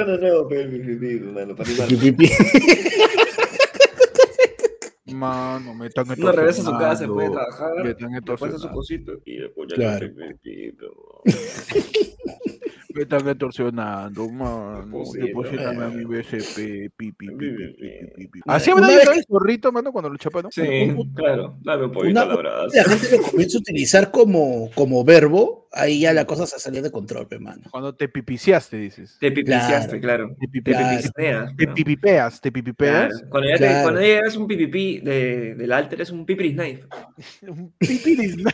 No, no, pero el pipipi, mano, me están regresa a su casa, se puede trabajar, Me están después hace su cosito y después ya Claro. le pipipi, pero- Me están extorsionando, mano. Deposita. Deposítame a mi BCP. Pi, pi, pi, pi, pi, pi, pi. Una- Así habrá vez dicho el zorrito, mano, cuando lo chaparon. Sí, claro, dame un poquito la gente lo comienza a utilizar como, como verbo, ahí ya la cosa se salió de control, pe, mano. Cuando te pipiciaste, dices. Te pipiciaste, claro. Te, Te pipi- Claro. pipisteas. te pipipeas, te pipipeas. Claro. Cuando ya, te- Claro. cuando ya es un pipipi de, del alter, es un pipiris knife. Un pipiris, ¿no?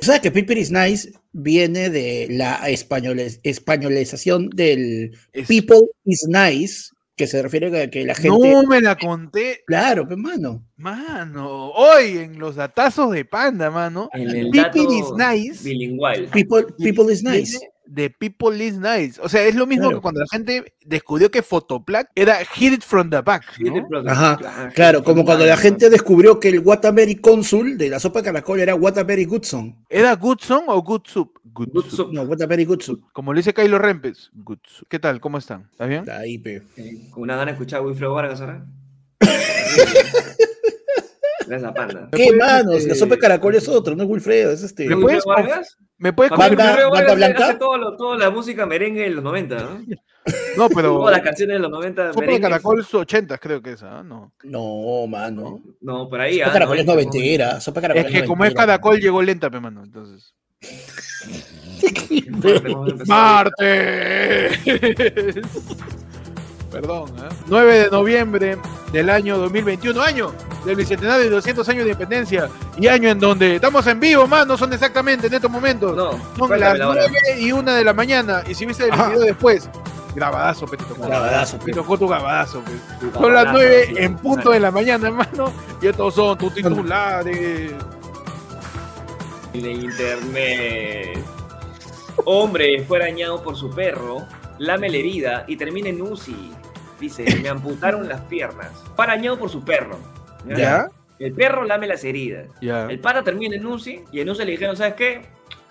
O sea que Piper is Nice viene de la españoles- españolización del Es- People is Nice, que se refiere a que la gente. No me la conté, Claro, pe, mano. mano. Hoy en los datazos de Panda, mano. En el dato is nice. bilingual. People, people is nice. Viene De People is Nice. O sea, es lo mismo Claro. que cuando la gente descubrió que Photoplag era Hit It From the Back. ¿no? Ajá, Claro, como cuando la gente descubrió que el Waterbury Consul de la sopa de caracol era Waterbury Goodson. ¿Era Good Song o Good Soup? Good, Good Soup. soup. No, Waterbury Goodson. Como le dice Kylo Rempes. Good Soup. ¿Qué tal? ¿Cómo están? ¿Está bien? Ahí, pe. Eh, Con una gana de escuchar a Wilfredo Vargas ahora. Gracias a Panda. ¿Qué, manos? este- La sopa de caracol es otro, no es Wilfredo, es este. ¿Me ¿Wilfredo puedes Vargas? ¿Me puedes Papá, Banda- Wilfredo Banda Vargas Blanca? hace todo lo- toda la música merengue de los 90, ¿no? No, pero. Todas las canciones de los 90 Sopa de. Caracol es 80, creo que es, ¿ah? No. No, mano. No, por ahí. Sopa ah, de caracol es 90, noventera. Sopa de caracol Es que como es. Caracol, llegó lenta, pe, mano. Entonces. ¡Martes! Perdón, ¿eh? 9 de noviembre del año 2021, año del bicentenario de 200 años de independencia y año en donde estamos en vivo, más no son exactamente en estos momentos. No, son las la hora. 9 y 1 de la mañana. Y si viste el Ajá. video después, grabadazo, pe, te tocó. Grabadazo, Te pe. tocó tu grabadazo. Tu Son las papalazo, 9 sí, en punto de la mañana, hermano. Y estos son tus titulares. En el internet. Hombre fue arañado por su perro, lame la herida y termina en UCI. Dice, me amputaron las piernas. Fue arañado por su perro. ¿Ya? El perro lame las heridas. Ya. El pata termina en UCI y en UCI le dijeron, ¿sabes qué?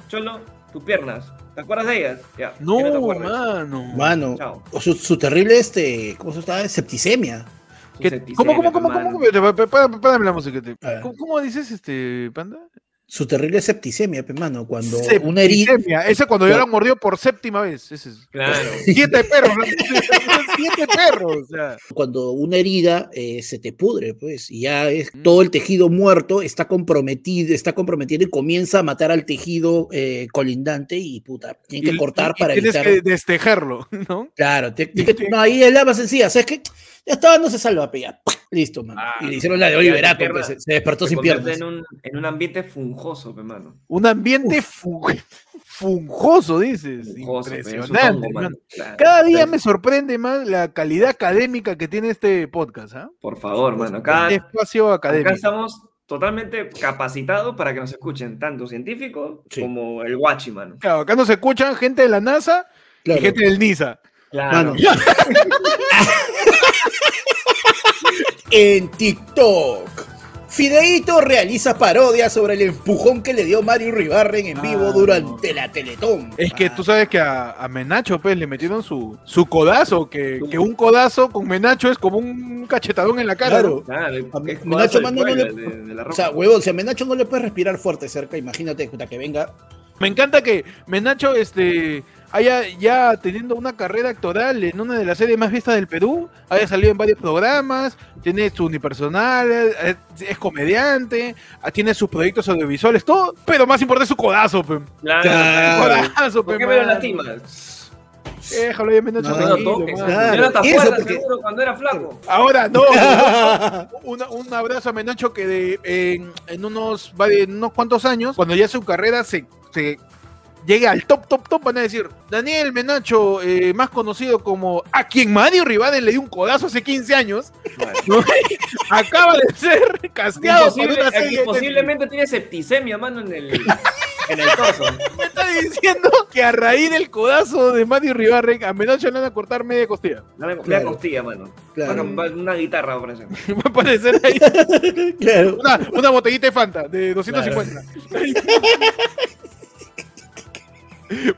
Cholo, tus piernas. ¿Te acuerdas de ellas? Ya. No, acuerdas. mano. Mano, Chao. o su, su terrible, este, ¿cómo se llama? Septicemia. Tu ¿Qué- septicemia, ¿Cómo, cómo, cómo, cómo? cómo? Pá- pá- pá- Párame la música. ¿Cómo, cómo dices, este, panda? Su terrible septicemia, pe, mano. Cuando una herida. Septicemia. Ese cuando ya lo han mordido por séptima vez. Ese es. Claro. Siete perros. Siete perros. O sea, Cuando una herida eh, se te pudre, pues, y ya es todo el tejido muerto está comprometido, está comprometido y comienza a matar al tejido eh, colindante y puta, tienen que cortar y para tienes evitar. que destejerlo, ¿no? Claro, te- te- no, ahí es la más sencilla, ¿sabes qué? Ya estaba, no se salva, ya. Listo, man. Ah, y le hicieron la de ya Oliver tu Atom, pierna pues, se, se despertó Se sin piernas. En un, en un ambiente funjoso, hermano. Un ambiente fu- funjoso, dices. Funjoso, Impresionante. mano. Claro. Cada día me sorprende más la calidad académica que tiene este podcast. ¿ah? Por favor, mano. Acá, Espacio acá académico. estamos totalmente capacitados para que nos escuchen tanto científicos Sí. como el guachi, mano. Claro, acá nos escuchan gente de la NASA Claro. y gente del NISA. Claro. Mano. en TikTok. Fideito realiza parodia sobre el empujón que le dio Mario Ribarren en vivo Ah, durante la Teletón. Es que Ah, tú sabes que a, a Menacho pues, le metieron su, su codazo, que, que un codazo con Menacho es como un cachetadón en la cara. Claro. ¿no? Claro, el- A mí- es Nacho codazo Mano no de, le- de- de la O sea, huevón, si a Menacho no le puedes respirar fuerte cerca, imagínate puta, que venga. Me encanta que Menacho este, haya ya teniendo una carrera actoral en una de las series más vistas del Perú, haya salido en varios programas, tiene su unipersonal, es, es comediante, ah, tiene sus proyectos audiovisuales, todo, pero más importante es su codazo, pe. Claro. Claro. Codazo, ¿Por pe, qué me lo lastimas? Déjalo Menacho, No, No. Claro. Acuerdas, porque- seguro, cuando era flaco. Ahora no. Un abrazo a Menacho que de, en, en unos, en unos cuantos años, cuando ya su carrera se, se llegue al top, top, top, van a decir, Daniel Menacho, eh, más conocido como a quien Mario Rivaden le dio un codazo hace 15 años, ¿no? acaba de ser casteado por una serie. de- posiblemente tiene septicemia, mano, en el, en el torso. Me está diciendo que a raíz del codazo de Mario Ribarren, a Menacho le van a cortar media costilla. Dame la Claro. costilla, mano. Claro. Una, una guitarra, me parece. Va a aparecer ahí claro. una, una botellita de Fanta de 250.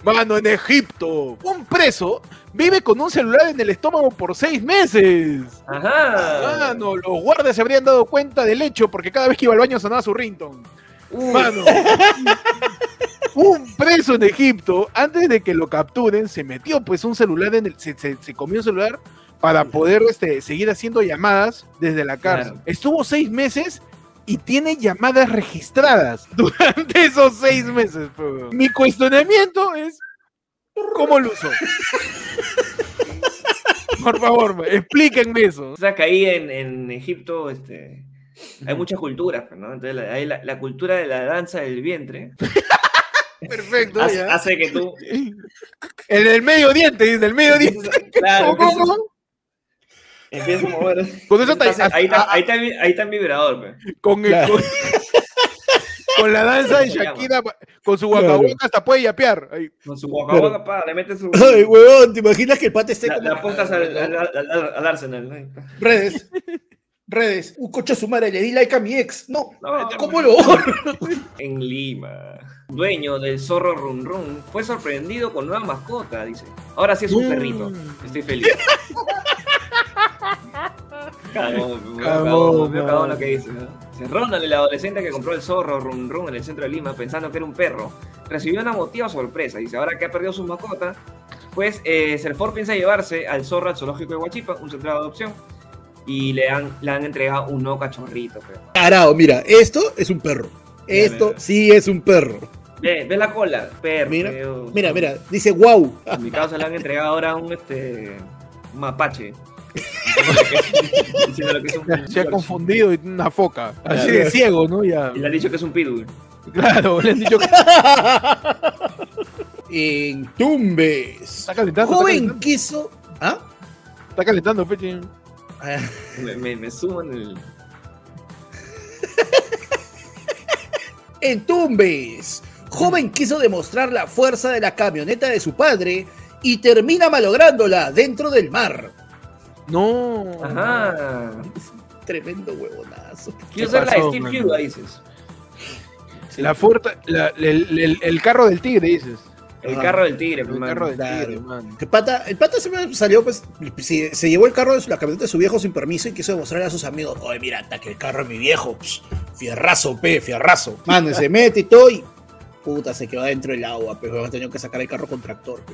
Mano, en Egipto, un preso vive con un celular en el estómago por seis meses. Ajá. Mano, los guardias se habrían dado cuenta del hecho porque cada vez que iba al baño sonaba su ringtone. Uy, Mano, un preso en Egipto, antes de que lo capturen, se metió pues un celular en el, se, se- se comió un celular para poder este, seguir haciendo llamadas desde la cárcel. Claro. Estuvo seis meses y tiene llamadas registradas durante esos seis meses. Mi cuestionamiento es, ¿cómo lo usó? Por favor, explíquenme eso. O sea, que ahí en, en Egipto este, hay muchas culturas, pues, ¿no? Entonces hay la, la cultura de la danza del vientre Perfecto. hace, ya. hace que tú... En el medio diente, dice, el medio diente. Claro, ¿Cómo, empiezas, cómo? Empiezas a mover. Con eso Entonces, ahí, está, ahí, está, el vi- ahí está el vibrador, pues. con, el- Claro. con, con la danza de. Shakira, con su guacahuaca hasta puede yapear. Ahí. Con su guaca guaca, pa, le metes su... Ay, huevón, ¿te imaginas que el pata esté la, como... la apuntas al, al, al- al- al Arsenal. ¿no? Redes. Redes. Un coche a su madre, le di like a mi ex. No, No, ¿cómo lo En Lima. Dueño del zorro Run Run fue sorprendido con nueva mascota, dice. Ahora sí es un Mm. perrito. Estoy feliz. Man. cagón lo que dice. ¿no? Dice, Ronald, el adolescente que compró el zorro Run Run en el centro de Lima pensando que era un perro, recibió una emotiva sorpresa. Dice, ahora que ha perdido su mascota, pues eh, Serfor piensa llevarse al zorro al zoológico de Huachipa, un centro de adopción, y le han, le han entregado un nuevo cachorrito. pero. Tarao, mira, esto es un perro. Esto mira. sí es un perro. Ve, ve la cola, perro. Mira, mira, dice wow. En mi caso le han entregado ahora un este un mapache. Se ha confundido y tiene una foca. Así de ciego, ¿no? Ya. Y le han dicho que es un pitbull. Claro, le han dicho que en Tumbes. está calentando. Joven Está calentando, quiso. ¿Ah? está calentando Peche. Ah, Me, me, me suman el. En Tumbes. Joven quiso demostrar la fuerza de la camioneta de su padre y termina malográndola dentro del mar. No. Ajá. Tremendo huevonazo. Quiero ¿Qué ser la de Steve? Huga, dices. La fuerza, la- el, el- el carro del tigre, dices. El Ajá. carro del tigre, El pues, carro del claro. tigre, man. Que pata, el pata se me salió, pues, se, se llevó el carro de su, la camioneta de su viejo sin permiso y quiso demostrarle a sus amigos, oye, mira, hasta que el carro es mi viejo, psh, fierrazo, pe, fierrazo. Mano, se mete y todo y, puta, se quedó dentro del agua, pero han tenido que sacar el carro con tractor.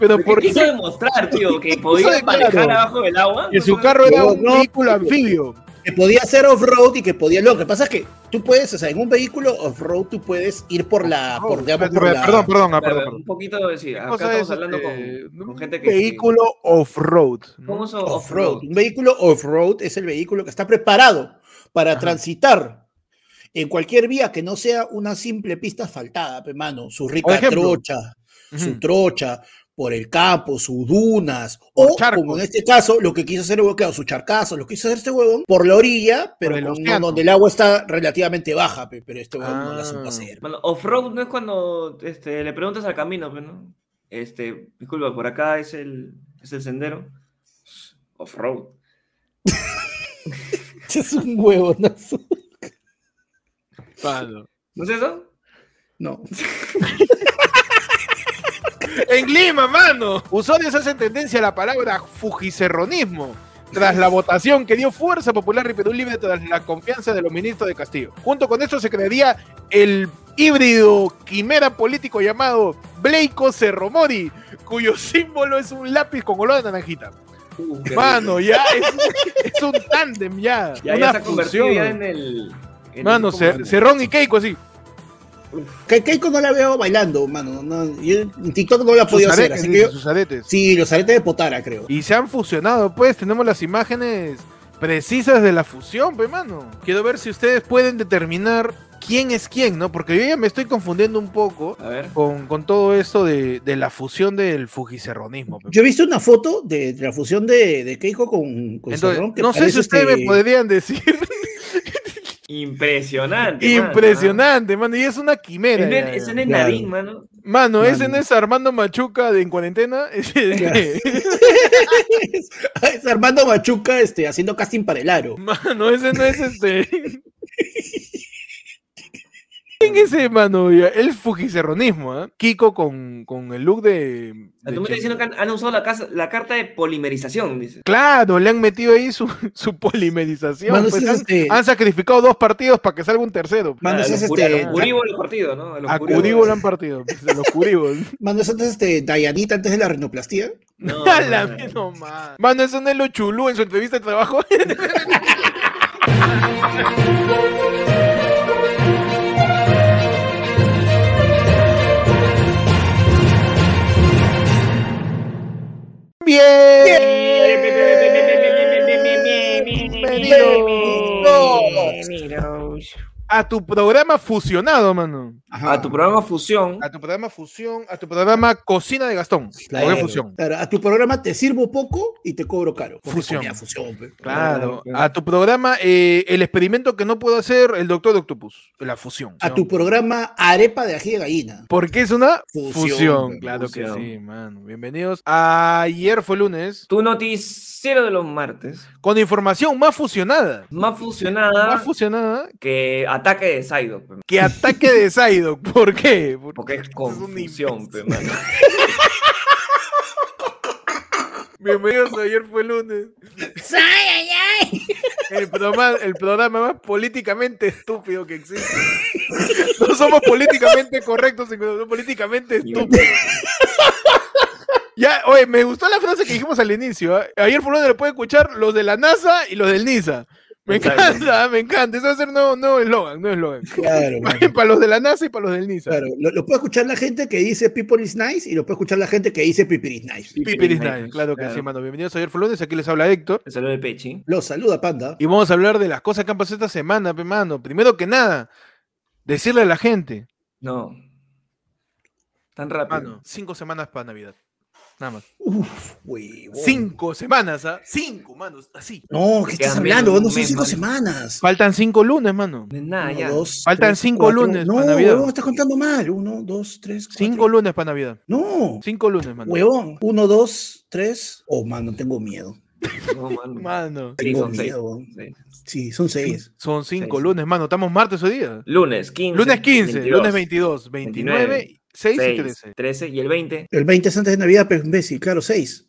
pe. Pero ¿Qué por quiso demostrar, tío? Que podía Claro. manejar abajo del agua. que su carro era un No, vehículo anfibio. Que podía ser off-road y que podía, lo que pasa es que tú puedes, o sea, en un vehículo off-road tú puedes ir por la, por, digamos, por perdón, la- perdón, perdón, ah, Claro, perdón, Un perdón. poquito, sí, acá estamos es, hablando este, con, con un gente que. Vehículo off-road. ¿Cómo off-road. off-road? Un vehículo off-road es el vehículo que está preparado para Ajá. transitar en cualquier vía que no sea una simple pista asfaltada, pe, mano. Su rica trocha, Ujú. su trocha, por el campo, sus dunas, Por o charcos. como en este caso, lo que quiso hacer el huevón, claro, sus charcazos, lo que quiso hacer este huevón, por la orilla, pero el con- océano. donde el agua está relativamente baja, pe, pero este huevón no la supo Ah. hacer. Bueno, off-road no es cuando este, le preguntas al camino, pues, ¿no? Este, disculpa, por acá es el, es el sendero. Off-road. Es un huevonazo. Mano. ¿No es eso? No. En Lima, mano. Usuarios hacen tendencia a la palabra fujicerronismo tras la votación que dio Fuerza Popular y Perú Libre tras la confianza de los ministros de Castillo. Junto con esto se crearía el híbrido quimera político llamado Bleico Cerromori, cuyo símbolo es un lápiz con olor a naranjita. Uh, Mano, ya es, es un tándem ya. ya, una ya se ha convertido ya en el. en Mano, el- Cer- ¿cómo? Cerrón y Keiko así. Que Keiko no la veo bailando, mano. No, yo en TikTok no la he Sus podido hacer, aretes, así que dice, yo- sus aretes. Sí, los aretes de Potara, creo. Y se han fusionado, pues tenemos las imágenes precisas de la fusión, pues mano. Quiero ver si ustedes pueden determinar quién es quién, ¿no? Porque yo ya me estoy confundiendo un poco A ver. con, con todo esto de, de la fusión del fujicerronismo. pues. Yo he visto una foto de, de la fusión de, de Keiko con, con Entonces, Cerrón, que no sé si ustedes me podrían decir. Impresionante. Impresionante, mano. Y es una quimera. Es ya, es ya. en el Claro. Narín, mano. Mano, ese no es Armando Machuca de En Cuarentena. Es Armando Machuca este, haciendo casting para el aro. Mano, ese no es este. ¿Quién es ese, mano? Ya, El fujicerronismo, ¿ah? Kiko con, con el look de. de Tú me estás diciendo que han, han usado la, casa- la carta de polimerización, dice. Claro, le han metido ahí su, su polimerización. Mano, pues, han, este- han sacrificado dos partidos para que salga un tercero. Mano, a ese los, es curi- a este. los curibos los partidos, ¿no? A los A curibos. Curibo lo han partido. pues, de los Curibos. Mano, es este Dayanita antes de la rinoplastia. No, A la nomás. Mano, eso no es lo chulú en su entrevista de trabajo. Bienvenidos a tu programa fusionado, mano. Ajá. A tu programa Fusión. A tu programa Fusión, a tu programa Cocina de Gastón. Claro, ¿Por qué Fusión? claro, a tu programa te sirvo poco y te cobro caro. Fusión. comía fusión, pe. Claro. Claro. A tu programa eh, El experimento que no puedo hacer el Doctor Octopus. La fusión. A tu programa arepa de ají de gallina. Porque es una Fusión, fusión. pues, claro fusión. que sí, mano. Bienvenidos. Ayer fue lunes Tu noticiero de los martes. con información más fusionada. Más fusionada Más fusionada que ataque de Psyduck. pe, que ataque de Psyduck. ¿Por qué? Por- Porque es confusión, pe, mano. Bienvenidos a Ayer fue lunes. El programa, el programa más políticamente estúpido que existe. No somos políticamente correctos, sino políticamente estúpidos. Ya, oye, me gustó la frase que dijimos al inicio. ¿ah? Ayer fue lunes lo puede escuchar los de la NASA y los del NISA. Me encanta, me encanta. Eso va a ser no, no eslogan, no eslogan. Claro, mano. para los de la NASA y para los del NISA. Claro, lo, lo puede escuchar la gente que dice people is nice y lo puede escuchar la gente que dice people is nice. Pipiris Nice, claro que sí, mano. Bienvenidos a Ayer fue lunes, aquí les habla Héctor. El saludo de Pechi. Lo saluda, panda. Y vamos a hablar de las cosas que han pasado esta semana, pe, mano. Primero que nada, decirle a la gente, No. Tan rápido. mano, cinco semanas para Navidad. Nada más. Uf, huevón. Cinco semanas, ¿ah? Cinco, manos, así. No, ¿qué estás hablando? No son cinco semanas. Faltan cinco lunes, mano. No nada, ya. Faltan cinco lunes No, para Navidad. huevón, estás contando mal. Uno, dos, tres, cuatro. Cinco lunes para Navidad. No, Cinco lunes, mano. huevón. Uno, dos, tres. Oh, mano, tengo miedo. No, mano. Mano. Sí, Tengo son seis. miedo. Sí. Son seis. Son cinco Seis. lunes, mano. Estamos martes hoy día. Lunes 15. Lunes 15, 22, lunes 22, 29, 6 y 6, 13. 13 y el 20. El 20 es antes de Navidad, pero imbécil, claro, seis.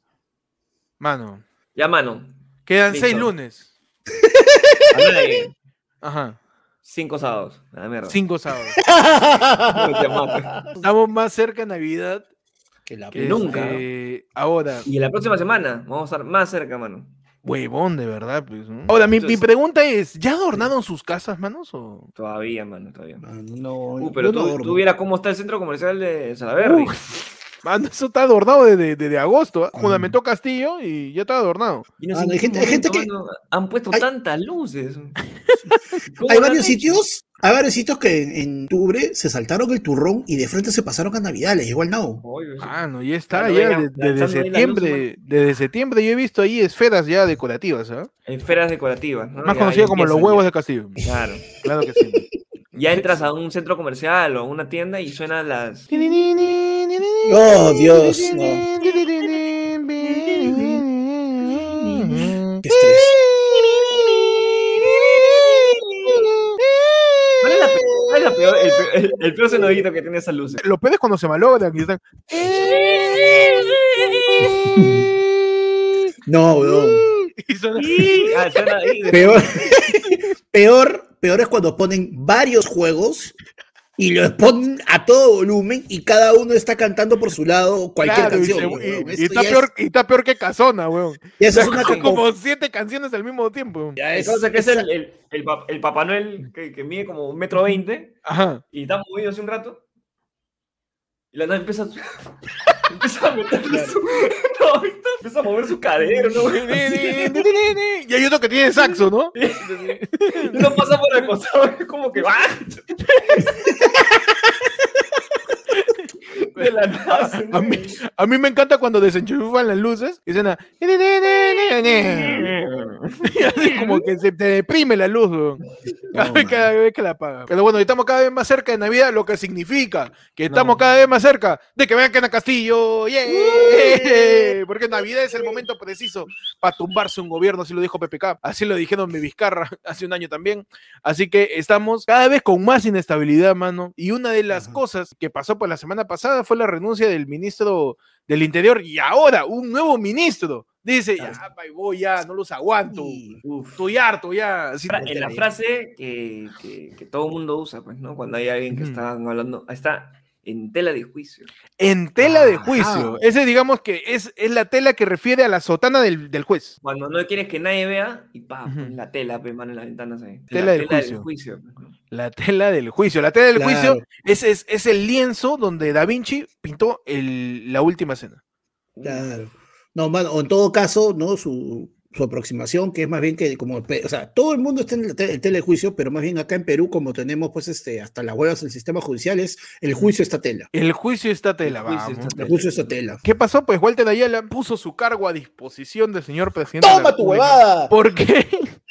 Mano. Ya, mano. Quedan Listo. seis lunes. Habla de Ajá. cinco sábados. A la mierda. Cinco sábados. Estamos más cerca de Navidad Que la que nunca. este, Ahora, Y la próxima semana vamos a estar más cerca, mano. Huevón, de verdad. Pues, ¿no? Ahora, mi, mi pregunta es: ¿ya adornaron sus casas, manos? O... Todavía, mano, todavía. Mano, no, Uh, pero tú, tú vieras cómo está el centro comercial de Salaberry. Uf, mano, eso está adornado desde, desde agosto. ¿ah? Ah. Fundamentó Castillo y ya está adornado. Y no Ah, hay gente- hay gente momento, que- mano, han puesto hay- tantas luces. ¿Cómo Hay varios sitios, hay varios sitios que en, en octubre se saltaron el turrón y de frente se pasaron a Navidad, les llegó el nao. Ah, no, ya está, Claro, ya venga, desde la luz, septiembre. Desde septiembre yo he visto ahí esferas ya decorativas, ¿ah? Esferas decorativas. ¿no? Más conocidas como los huevos ya. de Castillo. Claro. Claro que sí. Ya entras a un centro comercial o a una tienda y suenan las. Oh, Dios, no. Qué estrés. ¿Cuál es, la pe- cuál es la peor, el, el- el peor sonidito que tiene esas luces? Lo peor es cuando se malogran y están. No, y suena- Ah, suena ahí. de- Peor, peor, peor es cuando ponen varios juegos y los ponen a todo volumen y cada uno está cantando por su lado cualquier Claro, y, canción. y- y está peor, es- y está peor que Casona, weón. ya eso es una Son como, como siete canciones al mismo tiempo. ya es- Entonces, que es el, el, el, pa- el Papá Noel que, que mide como un metro veinte Ajá. y está movido hace un rato. Y la nada empieza, empieza a meter su, no, ¿viste? empieza a mover su cadero, ¿no? y hay otro que tiene saxo, ¿no? Y no pasa por el costado, es como que ¡ah! De la nada se A mí, a mí me encanta cuando desenchufan las luces y suena. Y así como que se te deprime la luz, weón. Cada, No, vez, cada vez que la apaga. Pero bueno, estamos cada vez más cerca de Navidad, lo que significa que estamos No. cada vez más cerca de que vean que en Castillo. ¡Yeah! Porque Navidad es el momento preciso para tumbarse un gobierno, así lo dijo PPK. Así lo dijeron mi Vizcarra hace un año también. Así que estamos cada vez con más inestabilidad, mano. Y una de las Ajá. cosas que pasó por la semana pasada fue la renuncia del ministro del Interior y ahora un nuevo ministro. Dice, ya, voy, ya, no los aguanto. Estoy harto ya. Fra- En la frase que, que, que todo el mundo usa, pues, ¿no? Cuando hay alguien que está hablando, está en tela de juicio. En tela de juicio. Ese, digamos que es, es la tela que refiere a la sotana del, del juez. Cuando no quieres que nadie vea, y pa, la tela, pe, mano, en las ventanas ahí. Tela la del tela juicio. del juicio. La tela del juicio. La tela del Claro. juicio es, es, es el lienzo donde Da Vinci pintó el- la última cena. Claro. No, mano, o en todo caso, ¿no? Su, su aproximación, que es más bien que como, o sea, todo el mundo está en el, te- el telejuicio, pero más bien acá en Perú, como tenemos pues este, hasta las huevas del sistema judicial, es el juicio está tela. El juicio está tela, El juicio vamos. está El juicio está tela. ¿Qué pasó? Pues Walter Ayala puso su cargo a disposición del señor presidente. de ¡Toma tu huevada! ¿Por qué?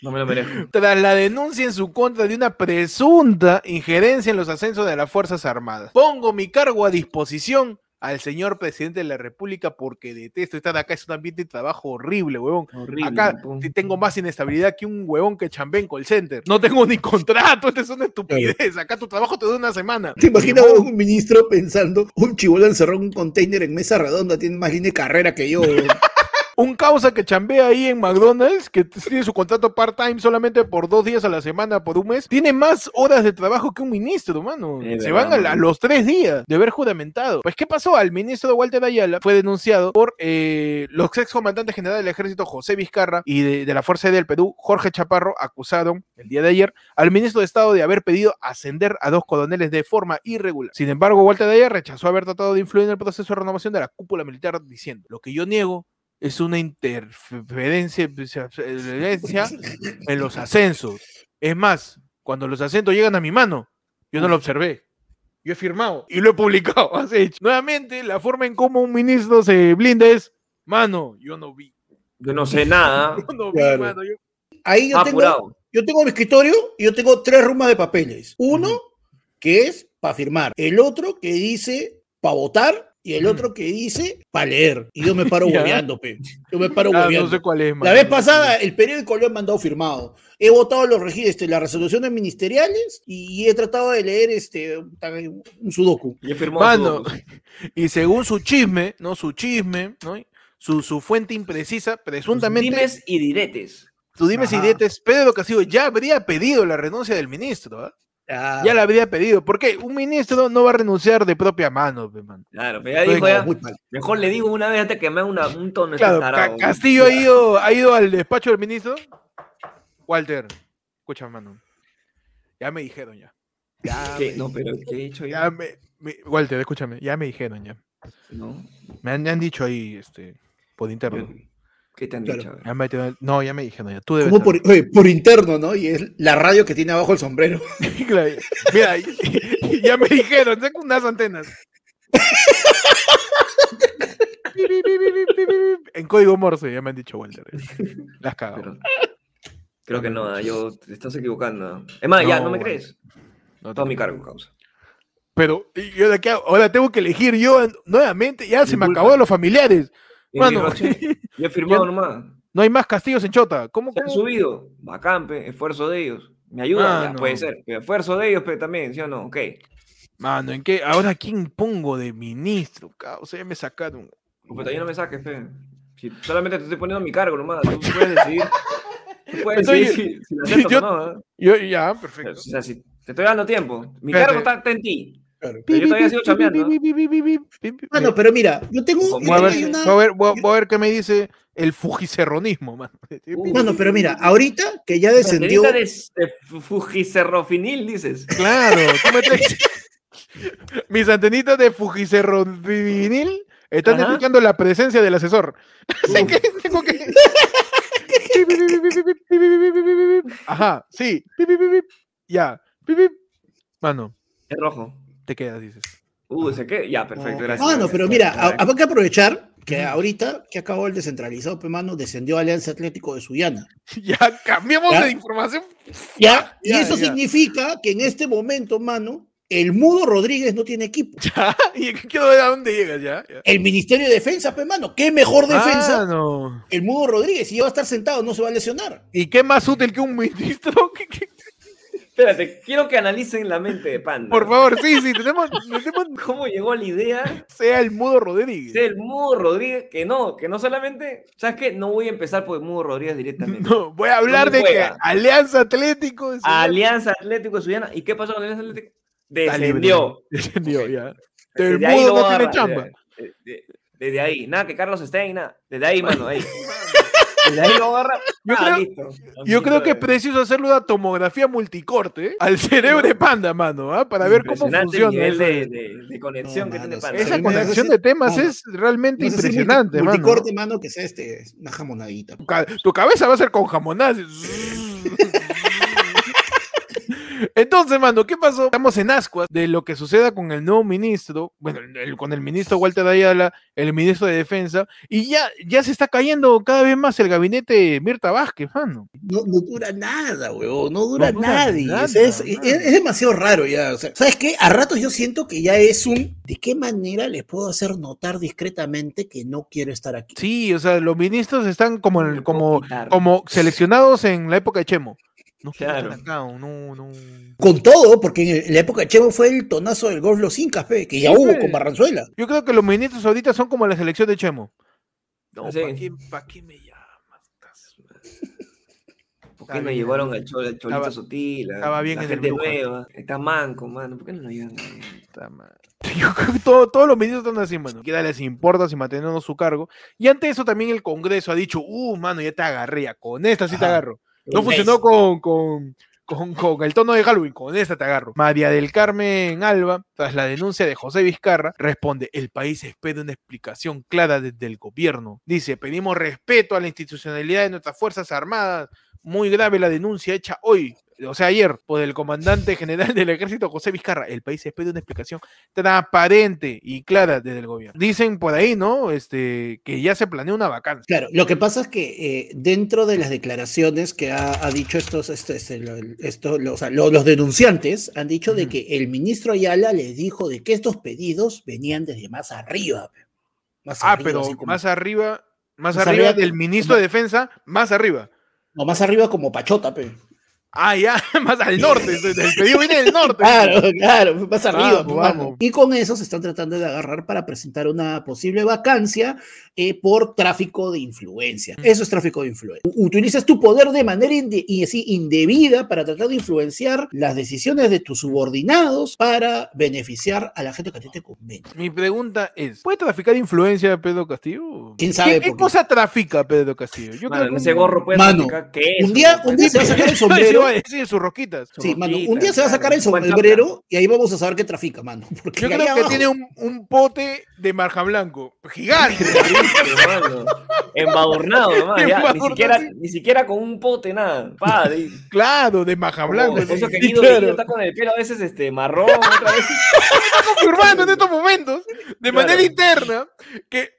No me lo merezco. Tras la denuncia en su contra de una presunta injerencia en los ascensos de las Fuerzas Armadas. Pongo mi cargo a disposición al señor presidente de la República porque detesto estar acá. Es un ambiente de trabajo horrible, huevón. Horrible. Acá pum. tengo más inestabilidad que un huevón que chambé en call center. No tengo ni contrato, esta es una estupidez. Acá tu trabajo te dura una semana. ¿Te imaginas un ministro pensando, un chivolo encerrado en un container en mesa redonda, tiene más línea de carrera que yo? Un causa que chambea ahí en McDonald's, que tiene su contrato part-time solamente por dos días a la semana, por un mes, tiene más horas de trabajo que un ministro, mano. Se van a, la- a mano. los tres días de haber juramentado. Pues, ¿qué pasó? Al ministro Walter Ayala fue denunciado por eh, los excomandantes generales del ejército José Vizcarra y de, de la Fuerza del Perú, Jorge Chaparro, acusaron el día de ayer al ministro de Estado de haber pedido ascender a dos coroneles de forma irregular. Sin embargo, Walter Ayala rechazó haber tratado de influir en el proceso de renovación de la cúpula militar diciendo, lo que yo niego es una interferencia interferencia en los ascensos. Es más, cuando los ascensos llegan a mi mano, yo no lo observé. Yo he firmado y lo he publicado. Así. Nuevamente, la forma en cómo un ministro se blinda es, mano, yo no vi. Yo no sé nada. Yo no vi, Claro. mano. yo- Ahí yo tengo, yo tengo mi escritorio y yo tengo tres rumas de papeles. Uno que es para firmar, el otro que dice para votar y el otro que dice para leer. Y yo me paro hueveando, pe. Yo me paro Ah, hueveando. no sé cuál es, La vez pasada, el periódico lo he mandado firmado. He votado los este, las resoluciones ministeriales y he tratado de leer este, un sudoku. Firmó Mano, su- y según su chisme, ¿no? Su chisme, ¿no? Su, su fuente imprecisa, presuntamente. dimes y diretes. Tú dime si Ajá. diretes, Pedro Castillo ya habría pedido la renuncia del ministro, ¿ah? Ah, Ya la habría pedido. porque Un ministro no va a renunciar de propia mano, man. Claro, pero ya dijo ya, muy mal. mejor le digo una vez antes que me haga una, un tono Claro, tarado. Castillo ha ido, ha ido al despacho del ministro. Walter, escucha, mano. Ya me dijeron ya. Ya, ¿Qué? me, No, pero ¿qué he hecho ya ya? me- me- Walter, escúchame, ya me dijeron ya. No. Me han, me han dicho ahí, este, por interno. ¿Qué te han Claro. dicho? Ya me no, ya me dijeron ya. Tú debes Como por, saber. oye, por interno, ¿no? Y es la radio que tiene abajo el sombrero. Claro, Mira, ya me dijeron, tengo unas antenas. En código Morse, ya me han dicho Walter. Las cago. Pero- creo que no, ah, yo te estás equivocando. Es más, ya, No, ¿no me bueno. crees? No Todo mi cargo, causa. Pero y yo de aquí ahora tengo que elegir yo nuevamente. Ya se me acabó de los familiares. Mano, Yo he firmado Ya- nomás. no hay más castillos en Chota. ¿Cómo? Se han cómo? subido. Bacampe, esfuerzo de ellos. Me ayuda, Ah, puede ser. Pero esfuerzo de ellos, pero también, ¿sí o no? Ok. Mano, ¿en qué? Ahora, ¿quién pongo de ministro? O sea, ya me sacaron. Pero todavía no me saques, fe. Si solamente te estoy poniendo mi cargo nomás. Tú puedes decidir. Tú puedes decidir si, si lo aceptas yo- o no. ¿eh? Yo, ya, O perfecto. sea, si te estoy dando tiempo. Mi Espérate. cargo está, está en ti. Claro. Pero yo todavía sigo chambeando. Mano, pero mira, yo tengo. Voy a, ver, una- voy a ver- voy a- voy a ver qué me dice el fujicerronismo, mano. Uh. Mano, pero mira, ahorita que ya descendió. De, de fujicerrofinil, dices. Claro, tú me traes- Mis antenitas de fujicerrovinil están Ajá. detectando la presencia del asesor. Así que tengo que. Ajá, sí. Ya. Mano, Es rojo. Te quedas, dices. Uh, ¿se qué? Ya, perfecto, No, gracias. Mano, gracias. pero mira, Ya, a- hay que aprovechar que ahorita que acabó el descentralizado, pues, mano, descendió Alianza Atlético de Sullana. Ya cambiamos ¿Ya? de información. ¿Ya? Y Ya, eso ya. significa que en este momento, mano, el Mudo Rodríguez no tiene equipo. Ya, y quiero ver a dónde llegas ya. ya. El Ministerio de Defensa, pues, mano, qué mejor defensa Ah, no. el Mudo Rodríguez. Si ya va a estar sentado, no se va a lesionar. ¿Y qué más útil que un ministro? ¿Qué- qué? Espérate, quiero que analicen la mente de Panda. Por favor, sí, sí, tenemos, tenemos ¿Cómo llegó la idea sea el mudo Rodríguez. del Mudo Rodríguez? Que no, que no solamente. ¿Sabes qué? No voy a empezar por el Mudo Rodríguez directamente. No, voy a hablar ¿Dónde de que? Alianza Atlético de Sullana Alianza Atlético de Suyana. ¿Y qué pasó con Alianza Atlético? Descendió. Descendió, ya. El Desde ahí mudo no tiene chamba. de- de- Desde ahí. Nada, que Carlos Stein, nada. Desde ahí, mano, ahí. Desde ahí lo agarra. Yo Ah, creo- listo. Yo creo que es preciso hacerle una tomografía multicorte al cerebro de Panda, mano, ¿ah? para ver cómo impresionante el funciona. nivel esa- de, de- de conexión No, que mano, tiene. Panda. Esa conexión de temas mano, es realmente No sé si impresionante, mano. multicorte, mano, que sea este, una jamonadita. Tu cabeza va a ser con jamonadas. Entonces, mano, ¿qué pasó? Estamos en ascuas de lo que suceda con el nuevo ministro, bueno, el- con el ministro Walter Ayala, el ministro de Defensa, y ya, ya se está cayendo cada vez más el gabinete de Mirta Vázquez, mano. No, no dura nada, weón. No dura, dura nadie. nada, O sea, es, nada. es- es demasiado raro ya. o sea, ¿Sabes qué? A ratos yo siento que ya es un. ¿De qué manera les puedo hacer notar discretamente que no quiero estar aquí? Sí, o sea, los ministros están como, como, como seleccionados en la época de Chemo. No Claro. estar acá, o no, no. Con todo, porque en, el- en la época de Chemo fue el tonazo del golf Los Incas, pe, que ya Sí, hubo con Barranzuela. Yo creo que los ministros ahorita son como la selección de Chemo. No, Sí. ¿para qué, pa' qué me llamas? ¿Por Está qué no bien, llevaron al Chol- al Cholito Estaba- Sutil? a estaba bien la en el gente nueva. Está manco, mano. ¿Por qué no lo llevan? Puta madre. Yo creo que todo- todos los ministros están así, mano. Que les importa si mantenemos su cargo. Y ante eso también el Congreso ha dicho, uh, mano, ya te agarré, ya, con esta sí te agarro. No funcionó con, con, con, con el tono de Halloween, con esta te agarro. María del Carmen Alba, tras la denuncia de José Vizcarra, responde, el país espera una explicación clara desde el gobierno. Dice, pedimos respeto a la institucionalidad de nuestras Fuerzas Armadas. Muy grave la denuncia hecha hoy, o sea, ayer, por el comandante general del ejército, José Vizcarra. El país espera una explicación transparente y clara desde el gobierno. Dicen por ahí, ¿no? Este, que ya se planea una vacancia. Claro, lo que pasa es que eh, dentro de las declaraciones que ha, ha dicho estos, este, este, lo- esto- lo- o sea, lo- los denunciantes, han dicho de que el ministro Ayala les dijo de que estos pedidos venían desde más arriba. Más Ah, arriba, pero como- más arriba, más, Más arriba, arriba del como- ministro de Defensa, más arriba. no, más arriba como Pachota, pe. Ah, ya, más al norte. El pedido viene del norte. Claro, claro, más arriba. Vamos, pe, mano. vamos. Y con eso se están tratando de agarrar para presentar una posible vacancia eh, por tráfico de influencia. Mm. Eso es tráfico de influencia. Utilizas tu poder de manera inde- y así indebida para tratar de influenciar las decisiones de tus subordinados para beneficiar a la gente que a ti te conviene. Mi pregunta es, ¿puede traficar influencia Pedro Castillo? ¿Quién sabe ¿Qué, qué por qué? cosa trafica Pedro Castillo? Yo Mano, creo en que ese gorro puede Mano, practicar queso, un día- un día se va a sacar el sombrero. Iba a decir, sus roquitas. Sí, mano, un día se va a sacar el sombrero y ahí vamos a saber qué trafica, mano. Porque Yo creo que abajo- tiene un, un pote de marja blanco gigante. Embadurnado nomás, ya, Ni siquiera, ni siquiera con un pote, nada. Pa, de- claro, de marja blanco. Por eso que sí, Guido, claro. Está con el pelo a veces este, marrón, otra vez. confirmando en estos momentos, de Claro. manera interna, que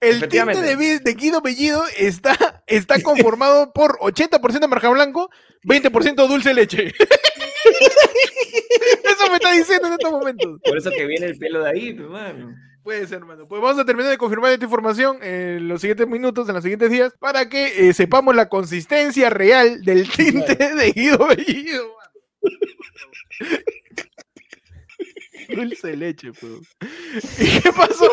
el tinte de, Guido Bellido está, está conformado por 80% marja blanco, 20% dulce leche. Eso me está diciendo en estos momentos. Por eso que viene el pelo de ahí, pues, mano. Puede ser, hermano. Pues vamos a terminar de confirmar esta información en los siguientes minutos, en los siguientes días, para que eh, sepamos la consistencia real del tinte de Guido Bellido. mano. Dulce leche, pues. ¿Y qué pasó?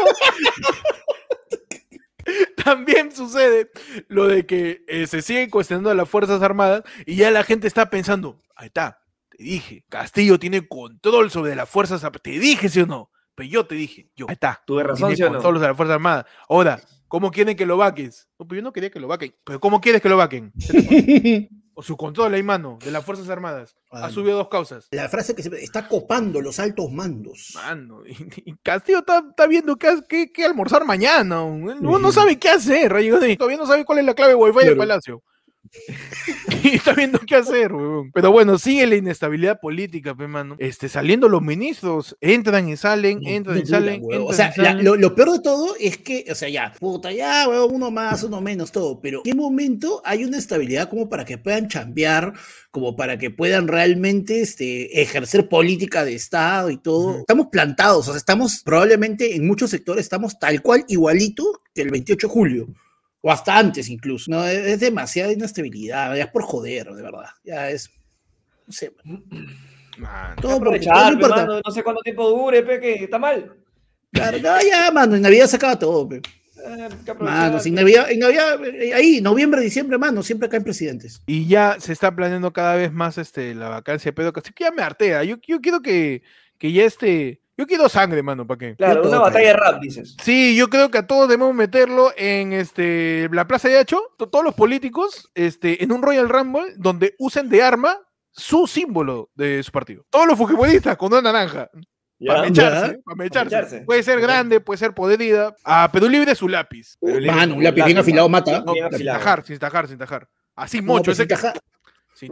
También sucede lo de que eh, se siguen cuestionando a las Fuerzas Armadas y ya la gente está pensando, ahí está, te dije, Castillo tiene control sobre las Fuerzas Armadas. Te dije, ¿sí o no? Pero yo te dije, yo, ahí está. Tuve razón, tiene ¿sí o no? control sobre las Fuerzas Armadas. Ahora, ¿cómo quieren que lo vaques? No, pero yo no quería que lo vaquen. Pero ¿cómo quieres que lo vaquen? O su control ahí, mano, de las Fuerzas Armadas. Ha subido dos causas. La frase que siempre está copando los altos mandos. Mano, y, y Castillo está, está viendo qué, qué, qué almorzar mañana. Él no, no sabe qué hacer. Rayo, Todavía no sabe cuál es la clave Wi-Fi del palacio. y está viendo qué hacer, weón. Pero bueno, sigue la inestabilidad política, pe, mano. Este, saliendo los ministros, entran y salen, entran y salen. huevón. O entran sea, y la- salen. lo, lo peor de todo es que, o sea, ya, puta, ya, huevón, uno más, uno menos, todo, pero ¿qué momento hay una estabilidad como para que puedan chambear, como para que puedan realmente este, ejercer política de Estado y todo? Ujú. Estamos plantados, o sea, estamos probablemente en muchos sectores, estamos tal cual igualito que el 28 de julio. O hasta antes incluso. No, es, es demasiada inestabilidad, ya es por joder, de verdad. Ya es. No sé. Mano. Todo todo Aprovechar, no pe, importa. mano, no sé cuánto tiempo dure, pe, que está mal. Claro, no, ya, mano, en Navidad se acaba todo, pe. Eh, Mano, sin. Navidad, en Navidad, eh, ahí, noviembre, diciembre, mano, siempre caen presidentes. Y ya se está planeando cada vez más este, la vacancia de Pedro Castillo, que ya me hartea. Yo, yo quiero que, que ya este. Yo quiero sangre, mano, ¿para qué? Claro, una batalla de rap, dices. Sí, yo creo que a todos debemos meterlo en este la Plaza de Hacho, to- todos los políticos, este, en un Royal Rumble donde usen de arma su símbolo de su partido. Todos los fujimoristas con una naranja. Ya. Para mecharse, para mecharse. mecharse. Puede ser grande, puede ser podrida. A Perú Libre su lápiz. Le- Mano, un lápiz bien afilado mata. No, sin tajar, sin tajar, sin tajar. Así No, ese sin que-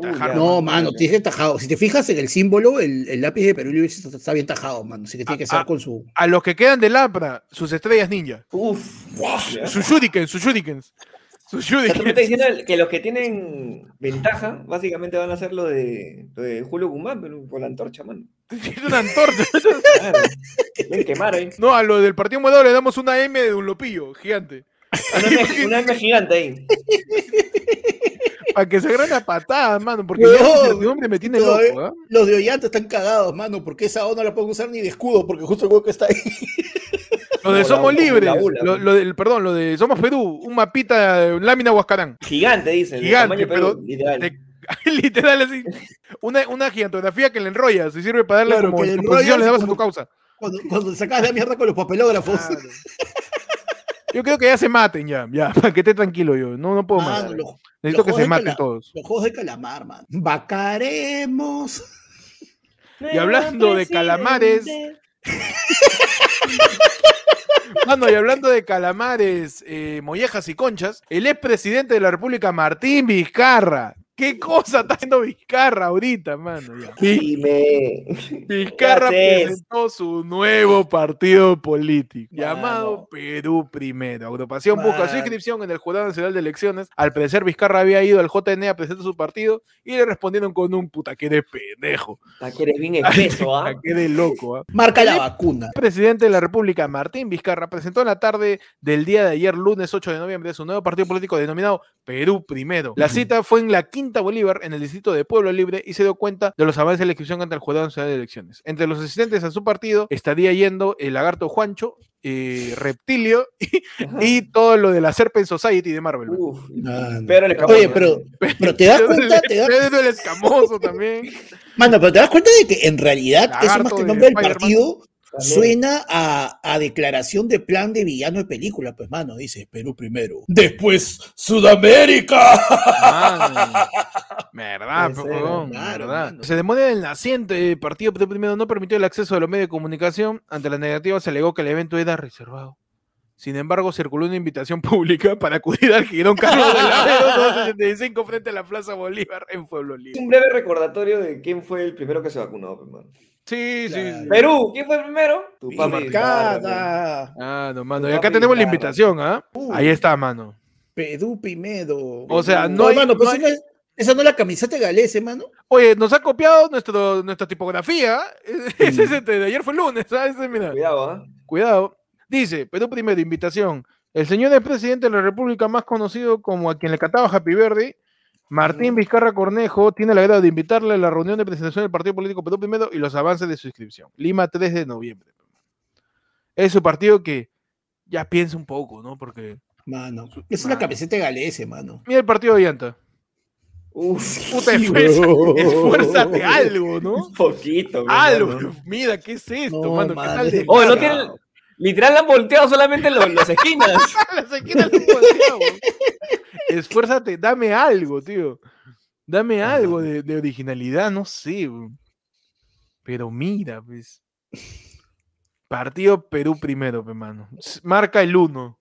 tajar. no, mano, mano, tiene que tajado. Si te fijas en el símbolo, el, el lápiz de Perú Libre está, bien tajado, mano. Así que tiene que ser con su. A los que quedan de Lapra, sus estrellas ninja. Uf. Ya. Sus shurikens, sus shurikens. Sus O sea, tú me estás shurikens. diciendo que los que tienen ventaja, básicamente van a ser lo de, lo de Julio Guzmán, pero con la antorcha, mano. Tiene una antorcha. Claro. Ven quemar ahí. No, a lo del partido modelo le damos una M de un lopillo gigante. Una M, una M gigante ahí. Para que se agarren a patadas, mano. Porque No, ya la incertidumbre me tiene loco, ¿ah? Los de Ollanta están cagados, mano, porque esa O no la pueden usar ni de escudo, porque justo el hueco está ahí. Lo de Somos Libres. Lo, lo del, perdón, lo de Somos Perú. Un mapita, eh, lámina Huascarán. Gigante, dicen. de Gigante, Perú, pero literal. de- literal así. Una, una gigantografía que le enrollas y sirve para darle Claro, como que le dabas a tu causa. Cuando, cuando sacas la mierda con los papelógrafos. Yo creo que ya se maten ya, ya, para que esté tranquilo yo. No, no puedo más. Necesito los que se maten todos. los juegos de calamar, man. Vacaremos. Y hablando de calamares, Mano, y hablando de calamares, eh, mollejas y conchas, el expresidente de la República, Martín Vizcarra. ¿Qué cosa está haciendo Vizcarra ahorita, mano? Dime. Vizcarra presentó su nuevo partido político, Mano. llamado Perú Primero. Agrupación busca su Mano. inscripción en el Jurado Nacional de Elecciones. Al parecer, Vizcarra había ido al JN a presentar su partido y le respondieron con un puta que eres pendejo. Ah, que eres bien espeso, ¿ah? Que eres loco, ¿ah? Marca la vacuna. El presidente de la República, Martín Vizcarra, presentó en la tarde del día de ayer, lunes 8 de noviembre, su nuevo partido político denominado Perú Primero. La cita fue en la Quinta Bolívar, en el distrito de Pueblo Libre, y se dio cuenta de los avances de la inscripción ante el Jurado Nacional de Elecciones. Entre los asistentes a su partido estaría yendo el lagarto Juancho, eh, Reptilio y, y todo lo de la Serpent Society de Marvel. Uf. El escamoso, Oye, pero, pero te das cuenta, el- te das, Pedro el Escamoso también. mano, pero te das cuenta de que en realidad eso Lagarto más que el de nombre del partido También. suena a, a declaración de plan de villano de película, pues mano, dice Perú primero. Después Sudamérica. Mano. Verdad, ser, huevón, claro, verdad. mano. Se demonio del naciente partido Perú primero no permitió el acceso a los medios de comunicación. Ante la negativa se alegó que el evento era reservado. Sin embargo, circuló una invitación pública para acudir al Girón Carlos de la 275 frente a la Plaza Bolívar en Pueblo Libre. Un breve recordatorio de quién fue el primero que se vacunó, pues, hermano. Sí, sí, Claro. sí. Perú, ¿quién fue el primero? Tu marcada. Ah, no, mano. Y acá papi tenemos la invitación, ¿ah? Ahí está, mano. Perú primero. O sea, Perú. no hay- mano, pues no hay- esa no es- esa no es la camiseta de Galese, mano. Oye, nos ha copiado nuestro, nuestra tipografía. Ese es este de ayer fue el lunes, ¿sabes? Ese, mira. Cuidado, ¿ah? Cuidado. Dice, Perú primero, invitación. El señor es presidente de la República más conocido como a quien le cataba Happy Verde, Martín Vizcarra Cornejo, tiene el agrado de invitarle a la reunión de presentación del Partido Político Perú Primero y los avances de su inscripción. Lima 3 de noviembre. Es su partido que ya piensa un poco, ¿no? Porque Mano. Es la Mano. camiseta Galese, mano. mira el partido de Llanta. Uf, Puta, esfuerza- esfuérzate algo, ¿no? un poquito, Algo. Mira, ¿qué es esto, No, mano? ¿Qué tal de Oye, no larga? Literal, han volteado solamente los, las esquinas. Las esquinas del cuadrado. Esfuérzate, dame algo, tío. Dame algo de, de originalidad, no sé. Pero mira, pues. Partido Perú primero, pe, mano. S- Marca el 1.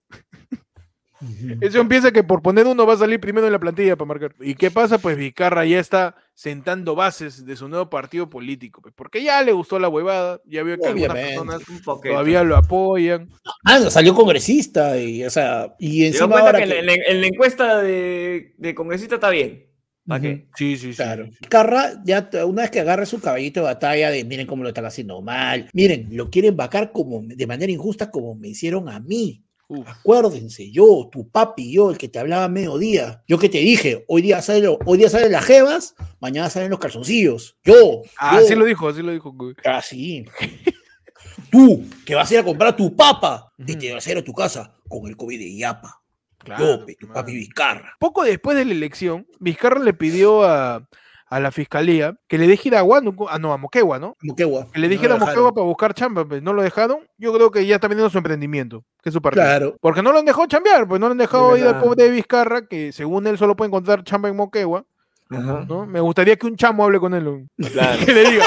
Eso empieza que por poner uno va a salir primero en la plantilla para marcar. ¿Y qué pasa? Pues Vizcarra ya está sentando bases de su nuevo partido político, pues, porque ya le gustó la huevada, ya vio que algunas Obviamente. personas Un poquito. todavía lo apoyan. Ah, no, salió congresista y, o sea, y encima cuenta ahora que, que- en, la, en la encuesta de, de congresista está bien. ¿Para qué? Sí, sí, sí. Claro. Carra, ya una vez que agarra su caballito de batalla de miren cómo lo están haciendo mal, miren, lo quieren vacar como de manera injusta como me hicieron a mí. Uf. Acuérdense, yo, tu papi, yo, el que te hablaba a mediodía, yo que te dije, hoy día salen, hoy día salen las jevas, mañana salen los calzoncillos. Yo, Ah, yo, así lo dijo, así lo dijo. güey. Ah. Tú, que vas a ir a comprar tu papa y te vas a ir a tu casa con el COVID de Yapa. Claro, tu papi Vizcarra. Poco después de la elección, Vizcarra le pidió a, a la fiscalía que le deje ir a Huánuco, ah, no, a Moquegua, ¿no? Moquegua. Que le No dijera a Moquegua para buscar chamba, pues no lo dejaron. Yo creo que ya está vendiendo su emprendimiento, que es su partido. Claro. Porque no lo han dejado chambear, pues no lo han dejado ir al pobre de Vizcarra, que según él solo puede encontrar chamba en Moquegua, Ajá. ¿no? Me gustaría que un chamo hable con él. Claro. Que le diga.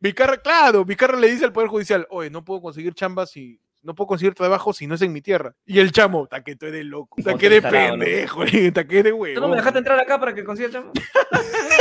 Vizcarra, claro, Vizcarra le dice al Poder Judicial, oye, no puedo conseguir chamba si... No puedo conseguir trabajo si no es en mi tierra. Y el chamo, ta que tú eres loco, ta Otro que eres tarado, ¿no? pendejo, ta que eres ¿Tú no me dejaste entrar acá para que consiga chamba?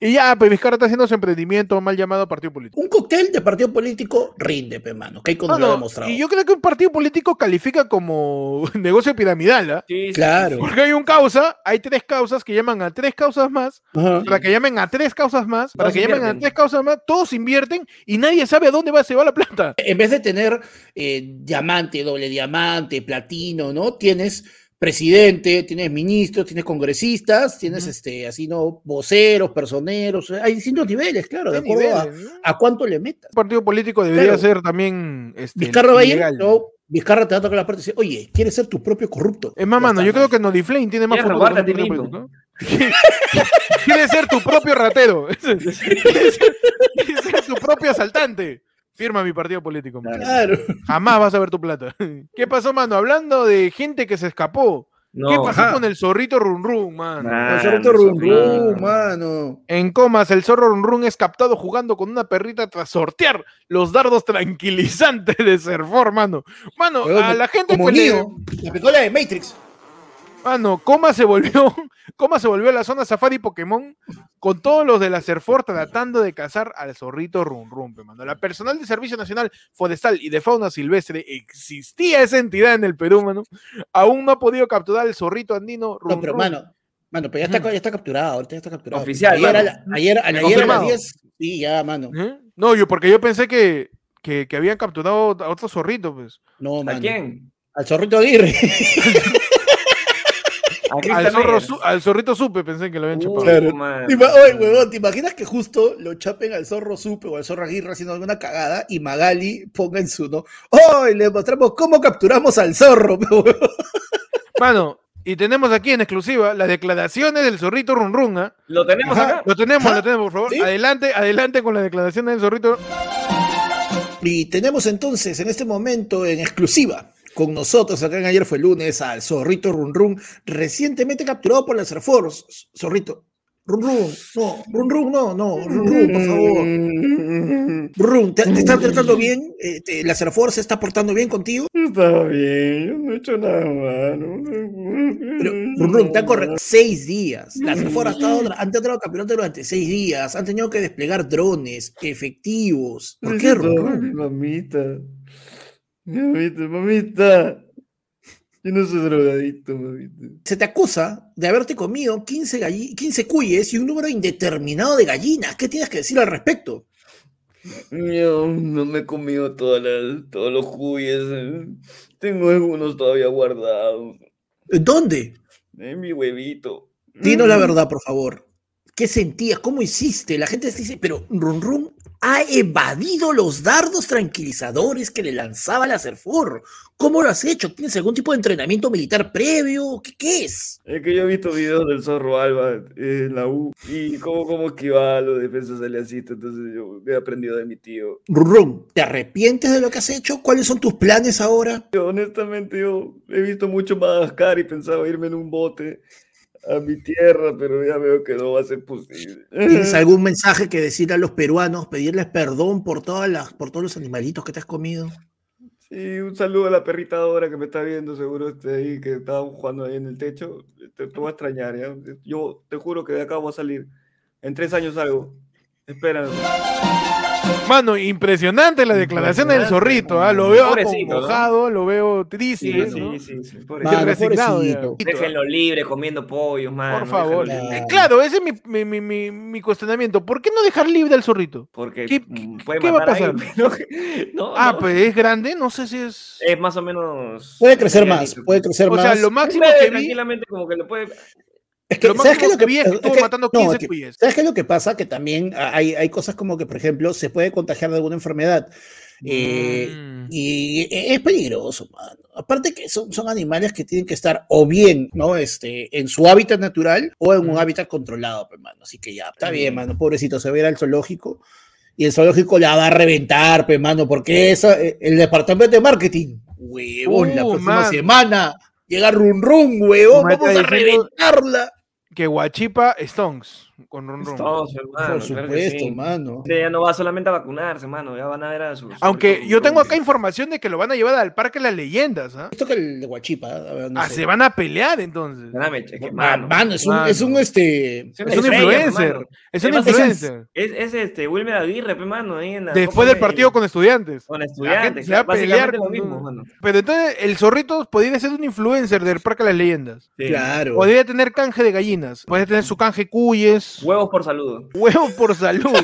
Y ya, pues Vizcarra está haciendo su emprendimiento mal llamado partido político. Un cóctel de partido político rinde, pe, mano. Que hay No, lo ha no, demostrado. y yo creo que un partido político califica como negocio piramidal, ¿ah? Sí, sí, Claro. sí, Porque hay un causa, hay tres causas que llaman a tres causas más, Ajá. para que llamen a tres causas más, para Todos que llamen a tres causas más, todos invierten y nadie sabe a dónde va, se va la plata. En vez de tener eh, diamante, doble diamante, platino, ¿no? Tienes presidente, tienes ministros, tienes congresistas, tienes este, así, ¿no? Voceros, personeros. Hay distintos niveles, claro, de acuerdo a, niveles, ¿no? a cuánto le metas. Un partido político debería Claro. ser también este, Vizcarra va a no, Vizcarra te va a tocar la puerta y dice, oye, ¿quieres ser tu propio corrupto? Es más, mano, yo creo que Nodiflame tiene más futuro que un político. Quieres ser tu propio ratero. Quieres ser, quieres ser tu propio asaltante. Firma mi partido político. mano. Claro. Jamás vas a ver tu plata. ¿Qué pasó, mano? Hablando de gente que se escapó. No, ¿Qué pasó ajá. con el zorrito Run Run, mano? Ah, El zorrito zorrito. rum, mano. En comas, el zorro Run Run es captado jugando con una perrita tras sortear los dardos tranquilizantes de Serfor, mano. Mano, a la gente Como que le- Neo, la picola de Matrix. Mano, Coma se volvió, Coma se volvió a la zona Safari Pokémon con todos los de la Serfor tratando de cazar al zorrito Run Run, pe, mano. La personal de Servicio Nacional Forestal y de Fauna Silvestre existía esa entidad en el Perú, mano. Aún no ha podido capturar al zorrito andino Run No, pero mano, mano, pero ya está, ya está capturado, ahorita ya está capturado. Oficial, Ayer, a mano. la- ayer, ayer a las 10, sí, ya, mano. ¿Eh? No, yo porque yo pensé que, que, que habían capturado a otro zorrito, pues. No, ¿A mano. quién? Al zorrito Aguirre. ¿A Al, zorro al zorrito supe, pensé que lo habían Uh, chupado. Claro. Oye, huevón, ¿te imaginas que justo lo chapen al zorro Supe o al zorro Aguirre haciendo alguna cagada y Magali ponga en su no? ¡Hoy le mostramos cómo capturamos al zorro! huevón! Mano, y tenemos aquí en exclusiva las declaraciones del zorrito Run Run, ¿ah? ¿Lo tenemos Ajá. acá? Lo tenemos, Ajá. lo tenemos, por favor. ¿Sí? Adelante, adelante con la declaración del zorrito. Y tenemos entonces en este momento en exclusiva con nosotros, acá en ayer fue lunes, al zorrito Run Run, recientemente capturado por la Force. Zorrito, Run Run, no, Run Run, no, no, Run Run, por favor. Run, ¿te, te está tratando bien? Eh, te- ¿La Force se está portando bien contigo? Estaba bien, yo no he hecho nada malo. Pero, Run Run, te han corregido seis días. La Force ha estado, han tratado capturarte durante seis días. Han tenido que desplegar drones efectivos. ¿Por qué, Run Run? Mamita. Mamita, mamita. Yo no soy drogadicto, mamita. se te acusa de haberte comido 15, galli- 15 cuyes y un número indeterminado de gallinas. ¿Qué tienes que decir al respecto? Yo no me he comido todas las, todos los cuyes. eh. Tengo algunos todavía guardados. ¿Dónde? En mi huevito. Dinos la verdad, por favor. ¿Qué sentías? ¿Cómo hiciste? La gente te dice, pero Run Run ha evadido los dardos tranquilizadores que le lanzaba la Serfor. ¿Cómo lo has hecho? ¿Tienes algún tipo de entrenamiento militar previo? ¿Qué, qué es? Es que yo he visto videos del zorro Alba en la U y cómo, cómo esquivaba a los defensas aliancistas. Entonces yo he aprendido de mi tío. Run, ¿te arrepientes de lo que has hecho? ¿Cuáles son tus planes ahora? Yo, honestamente, yo he visto mucho Madagascar y pensaba irme en un bote a mi tierra, pero ya veo que no va a ser posible. ¿Tienes algún mensaje que decir a los peruanos, pedirles perdón por, todas las, por todos los animalitos que te has comido? Sí, un saludo a la perrita Dora que me está viendo, seguro este ahí, que estábamos jugando ahí en el techo. Te, te voy a extrañar, ¿ya? Yo te juro que de acá voy a salir. En tres años salgo. Espérame. Mano, impresionante la declaración del zorrito, ¿ah? Lo veo Pobrecito, ¿no? mojado, lo veo triste. Sí, ¿no? sí, sí, Mano, resignado. Déjenlo libre comiendo pollos, mano. Por favor. déjenlo. Eh, Claro, ese es mi, mi, mi, mi, mi cuestionamiento. ¿Por qué no dejar libre al zorrito? Porque ¿Qué- mm, puede qué va a pasar? alguien, ¿no? No, Ah, no. pues es grande, no sé si es. Es más o menos. Puede crecer más, puede crecer O sea, más. lo máximo Puede, que vi, tranquilamente como que lo puede. Es que, lo ¿sabes máximo lo que que vi es que es que- matando no, 15 es que-. ¿Sabes qué es lo que pasa? Que también hay, hay cosas como que, por ejemplo, se puede contagiar de alguna enfermedad. eh, Mm. Y e- es peligroso, mano. Aparte que son, son animales que tienen que estar o bien, ¿no? Este, en su hábitat natural o en un Mm. hábitat controlado, pues, mano. Así que ya, está bien, mano. Pobrecito, se va a ir al zoológico y el zoológico la va a reventar, pues, mano, porque esa, eh, el departamento de marketing, huevón, la Uh, próxima man. semana llega Run Run, huevón, vamos a diciendo- reventarla. Que Guachipa Stones con. Todos, hermano, Por claro supuesto, sí. mano. Este ya no va solamente a vacunarse, mano. Ya van a ver a sus. Aunque yo tengo acá información de que lo van a llevar al Parque de las Leyendas. ¿ah? Esto que el de Guachipa, a ver, no Ah, sé. se van a pelear entonces. Mano. Mano, es un, mano. es un este. Es un influencer. mano. Es un Además, influencer. Es, es este Wilmer Aguirre, mano. Ahí en la Después del de- partido con estudiantes. Con estudiantes. se va a pelear lo mismo, mano. Pero entonces el zorrito podría ser un influencer del Parque de las Leyendas. Sí. Claro. Podría tener canje de gallinas. Puede tener su canje cuyes. Huevos por saludo. Huevos por salud.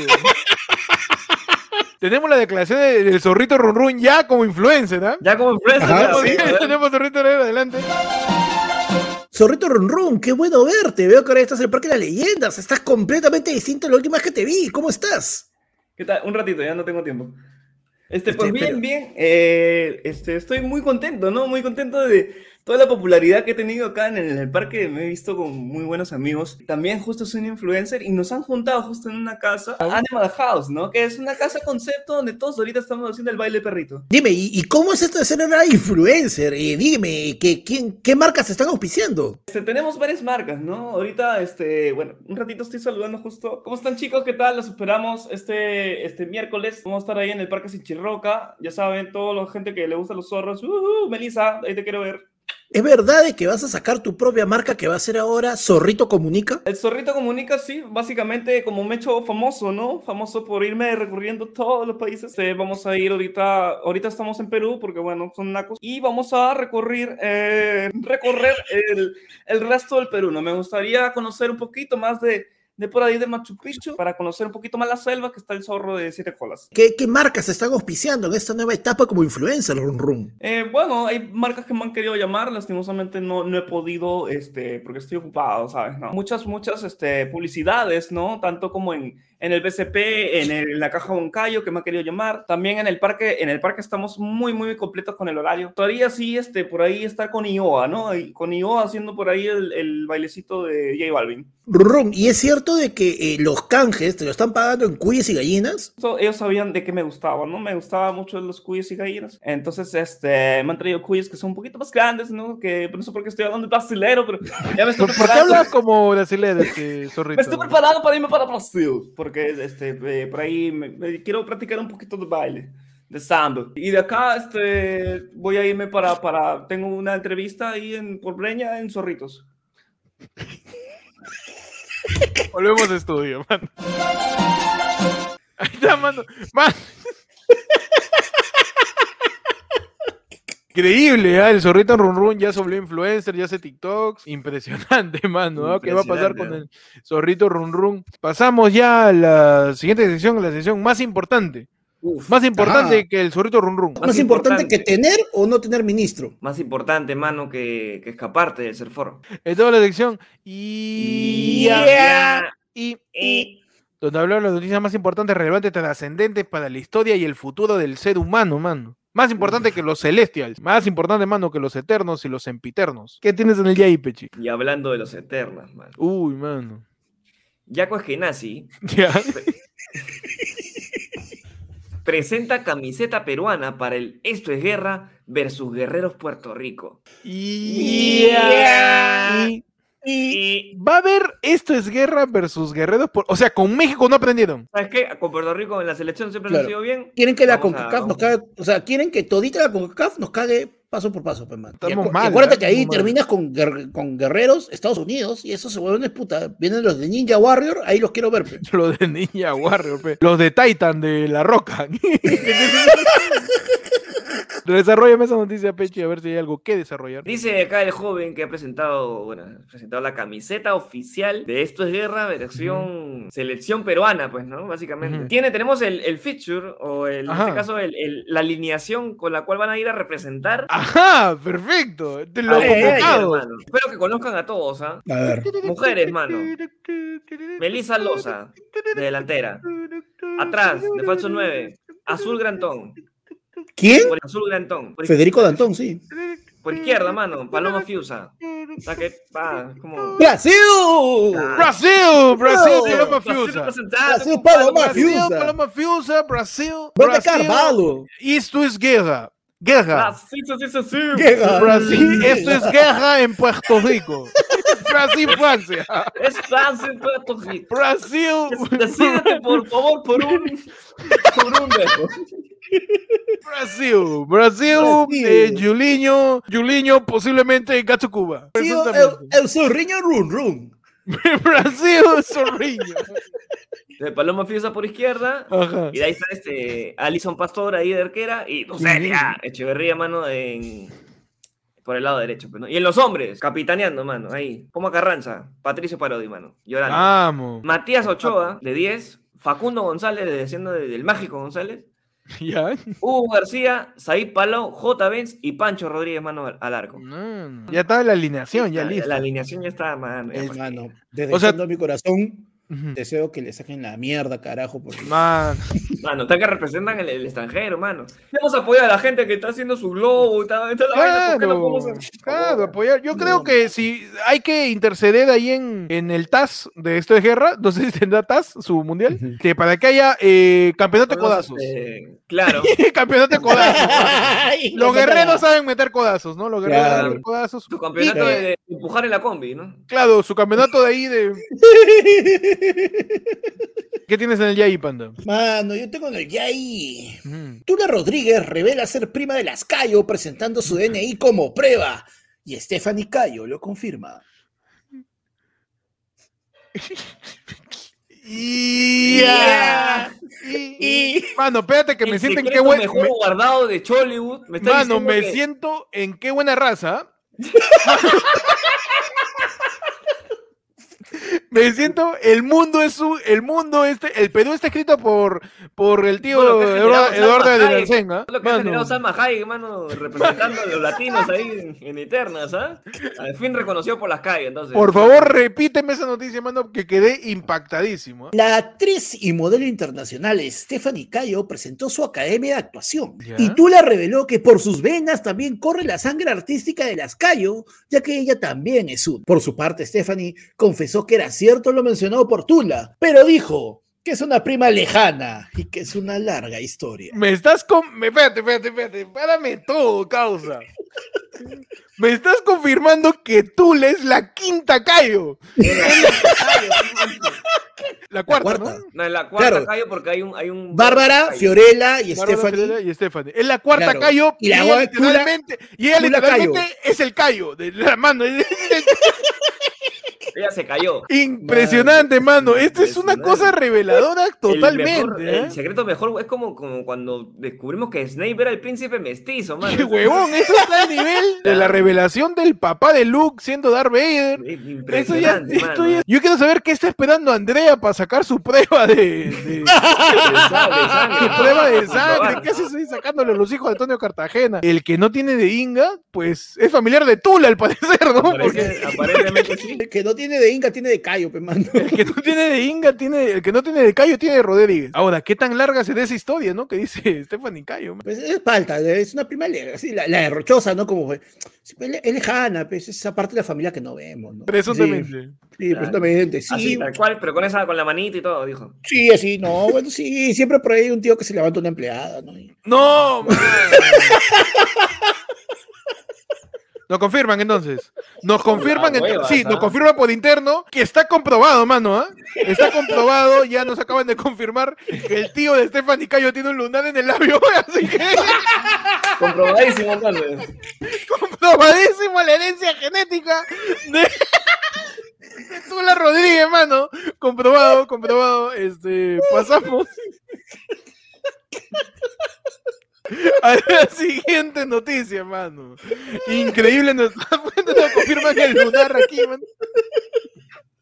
Tenemos la declaración de- del zorrito Run Run ya como influencer, ¿ah? Ya como influencer. Ajá, ya, sí. Tenemos zorrito Run adelante. Zorrito Run Run, qué bueno verte. Veo que ahora estás en el Parque de las Leyendas. Estás completamente distinto a la última vez que te vi. ¿Cómo estás? ¿Qué tal? Un ratito, ya no tengo tiempo. Este, Este, pues bien, pero- bien. eh, este, estoy muy contento, ¿no? Muy contento de toda la popularidad que he tenido acá en el, parque. Me he visto con muy buenos amigos. También justo soy un influencer y nos han juntado justo en una casa, Animal House, ¿no? Que es una casa concepto donde todos ahorita estamos haciendo el baile perrito. Dime, ¿y, y cómo es esto de ser una influencer? Y dime, ¿qué, quién, ¿qué marcas están auspiciando? Este, tenemos varias marcas, ¿no? Ahorita, este, bueno, un ratito estoy saludando justo. ¿Cómo están chicos? ¿Qué tal? Los esperamos este, este miércoles. Vamos a estar ahí en el Parque Sinchirroca. Ya saben, toda la gente que le gusta los zorros. Uh, Melissa, ahí te quiero ver. ¿Es verdad de que vas a sacar tu propia marca que va a ser ahora Zorrito Comunica? El zorrito comunica, sí, básicamente como me he hecho famoso, ¿no? Famoso por irme recorriendo todos los países. Eh, vamos a ir ahorita, ahorita estamos en Perú porque, bueno, son nacos. Y vamos a recorrer, eh, recorrer el, el resto del Perú, ¿no? Me gustaría conocer un poquito más de, de por ahí de Machu Picchu para conocer un poquito más la selva que está el zorro de siete colas. ¿Qué, qué marcas están auspiciando en esta nueva etapa como influencer, Run Run? Eh, bueno, hay marcas que me han querido llamar, lastimosamente no, no he podido, este, porque estoy ocupado, ¿sabes? ¿no? Muchas, muchas este, publicidades, ¿no? Tanto como en, en el BCP, en, el- en la Caja Boncayo, que me han querido llamar. También en el parque, en el parque estamos muy, muy completos con el horario. Todavía sí, este, por ahí está con IOA, ¿no? Y con IOA haciendo por ahí el, el bailecito de J Balvin. Run, ¿y es cierto de que eh, los canjes te lo están pagando en cuyes y gallinas? So, ellos sabían de qué me gustaba, ¿no? Me gustaba mucho los cuyes y gallinas. Entonces, este, me han traído cuyes que son un poquito más grandes, ¿no? Que no sé por qué estoy hablando de brasilero, pero ya me estoy ¿Por, por qué preparando. hablas como brasileño, este zorrito? Me estoy preparando para irme para Brasil, porque este, eh, por ahí me- me- quiero practicar un poquito de baile, de samba. Y de acá este, voy a irme para, para, tengo una entrevista ahí en, por Breña en Zorritos. Volvemos a estudio, mano. Ahí está, mano. Man. Increíble, ¿ah? el zorrito Run Run ya se volvió influencer, ya hace TikToks. Impresionante, mano. ¿ah? ¿Qué va a pasar con el zorrito Run Run? Pasamos ya a la siguiente sección, la sección más importante. Uf, Más importante Ajá. que el zorrito Run Run. ¿Más, Más importante, importante. que tener o no tener ministro? más importante, mano, que, que escaparte del ser foro. En toda la sección. Y. Yeah. Y. y- donde hablamos de las noticias más importantes, relevantes, trascendentes para la historia y el futuro del ser humano, mano. Más importante que los celestials. Más importante, mano, que los eternos y los sempiternos. ¿Qué tienes en el Yai, Pechi? Y hablando de los eternos, mano. Uy, mano. Jaco Eskenazi Ya. presenta camiseta peruana para el Esto es Guerra versus Guerreros Puerto Rico. Y. y- Y Y, Va a haber esto es guerra versus guerreros. por- O sea, con México no aprendieron. ¿sabes qué? Con Puerto Rico en la selección siempre Claro. ha ido bien. quieren que la CONCACAF nos cague, o sea, quieren que todita la CONCACAF nos cague paso por paso, pues, man. Y, Estamos acu- y mal, acuérdate ¿eh? que ahí Estamos terminas con, guer- con guerreros, Estados Unidos, y esos se vuelven puta. Vienen los de Ninja Warrior, ahí los quiero ver, pues. Los de Ninja Warrior, pe. los de Titan de La Roca. Desarrollame esa noticia, Pechi, a ver si hay algo que desarrollar. Dice acá el joven que ha presentado, bueno, ha presentado la camiseta oficial de Esto es Guerra, versión selección peruana, pues, ¿no? Básicamente. Tiene, tenemos el, el feature, o el- en este caso, el- el- la alineación con la cual van a ir a representar Ajá, perfecto. Te lo Ay, ay, hermano. Espero que conozcan a todos, ¿ah? A ver. Mujeres, mano. Melissa Loza, de delantera. Atrás, de falso 9. Azul Grantón. ¿Quién? Por azul Grantón. Por, Federico Dantón, sí. por izquierda, mano. Paloma Fiusa. O sea que va, como. ¡Brasil! Ah. Brasil, Brasil. Paloma Brasil Fiusa. Brasil, Paloma Brasil, Fiusa. Paloma Fiusa, Brasil. Brasil. Carvalho. Esto es guerra. Guerra. Brasil, sí, sí, sí. Guerra. Brasil, esto es guerra en Puerto Rico. Brasil, Francia. Es fácil, Puerto Rico. Brasil, Decídete, por favor, por un. Por un dedo. Brasil, Brasil, Brasil. eh, Julinho, Julinho posiblemente Gato Cuba. El, el zorriño run run. Brasil, Zorrillo. De Paloma Fiusa por izquierda. Ajá. Y de ahí está este Alison Pastor ahí de arquera. Y Lucelia Echeverría, mano, en. Por el lado derecho, pues, ¿no? Y en los hombres, capitaneando, mano, ahí. Como Carranza, Patricio Parodi, mano, llorando. Vamos. Matías Ochoa, de 10. Facundo González, de siendo de- del Mágico González. Ya. Hugo García, Said Palau, J. Benz y Pancho Rodríguez, mano, al, arco. No, ya está la alineación, ya la, listo. la alineación ya está, mano. ya Es, mano, desde O sea- mi corazón, Deseo que le saquen la mierda, carajo, porque... Man, Mano, está que representan el, el extranjero, mano. Vamos a apoyar a la gente que está haciendo su globo y tal. esta la vaina, ¿por qué no Claro, apoyar. Yo creo No. que si hay que interceder ahí en, en el TAS de esto de guerra, no sé si tendrá TAS su mundial, que para que haya eh, campeonato de codazos. eh, claro. campeonato de codazos. Los guerreros saben meter codazos, ¿no? Los guerreros Claro. saben meter codazos. Su campeonato Y- de, de empujar en la combi, ¿no? Claro, su campeonato de ahí de. ¿Qué tienes en el Yai, Panda? Mano, yo tengo en el Yai. Ujú. Tula Rodríguez revela ser prima de las Cayo presentando su DNI como prueba. Y Stephanie Cayo lo confirma. Ya. Y, mano, espérate que me siento en qué buen. mejor me- guardado de Chollywood. Me está Mano, me que- siento en qué buena raza. me siento, el mundo es su, el mundo este, el Perú está escrito por, por el tío Bueno, que ha Eduardo, de Hayek. Larsenga. Lo que ha Mano, generado Salma Hayek, mano, representando a los latinos ahí en, en Eternas, ¿ah? Al fin reconocido por las calles, entonces. por favor, repíteme esa noticia, mano, que quedé impactadísimo. ¿eh? La actriz y modelo internacional Stephanie Cayo presentó su academia de actuación. Ya. Y Tula reveló que por sus venas también corre la sangre artística de las Cayo, ya que ella también es un. Por su parte, Stephanie confesó que era cierto lo mencionado por Tula, pero dijo que es una prima lejana y que es una larga historia. Me estás con. me- Espérate, espérate, espérate. Párame todo, causa. Me estás confirmando que tú es la quinta Cayo. La cuarta, cuarta. ¿no? No, en la cuarta Claro. callo porque hay un. Hay un Bárbara, Cayo. Fiorella y Stephanie. Y Stephanie. Es la cuarta Claro. Cayo Y la ella guay- Tula- literalmente, y ella Tula literalmente Cayo. es el Cayo de la mano. Ella se cayó. Impresionante, mano. Esto es una cosa reveladora El, totalmente. mejor- ¿eh? el secreto mejor es como, como cuando descubrimos que Snape era el príncipe mestizo, mano. ¡Qué huevón! Eso está a nivel de la revelación del papá de Luke siendo Darth Vader. Eso ya, esto Yo quiero saber qué está esperando Andrea para sacar su prueba de, de- De sangre, de sangre. su prueba de sangre. ¿Qué haces ahí sacándole a los hijos de Antonio Cartagena? El que no tiene de Inga, pues es familiar de Tula, al parecer, ¿no? Porque aparentemente sí. El que no tiene de Inca tiene de Cayo, pe, mano. el que no tiene de Inga, tiene, el que no tiene de Cayo, tiene de Rodríguez. Ahora, ¿qué tan larga será esa historia, no? Que dice Stephanie Cayo. Pues es falta, es una prima le- sí, la, la de Rochosa, ¿no? Como fue. sí, pues, Es lejana, pues, es esa parte de la familia que no vemos, ¿no? Presuntamente. Sí, sí, presuntamente. Sí, Así, tal cual, pero con esa, con la manita y todo, dijo. sí, así, no, bueno, sí, siempre por ahí hay un tío que se levanta una empleada, ¿no? Y- No, man. Lo confirman entonces. Nos confirman, La en- huevas, sí, ¿ah? nos confirman por interno que está comprobado, mano, ¿ah? Está comprobado, ya nos acaban de confirmar que el tío de Stephanie Cayo tiene un lunar en el labio, así que Comprobadísimo, entonces. comprobadísimo la herencia genética de Tula Rodríguez, mano. Comprobado, comprobado. Este, pasamos a la siguiente noticia, mano. Increíble, nos confirma que el lunar aquí, mano.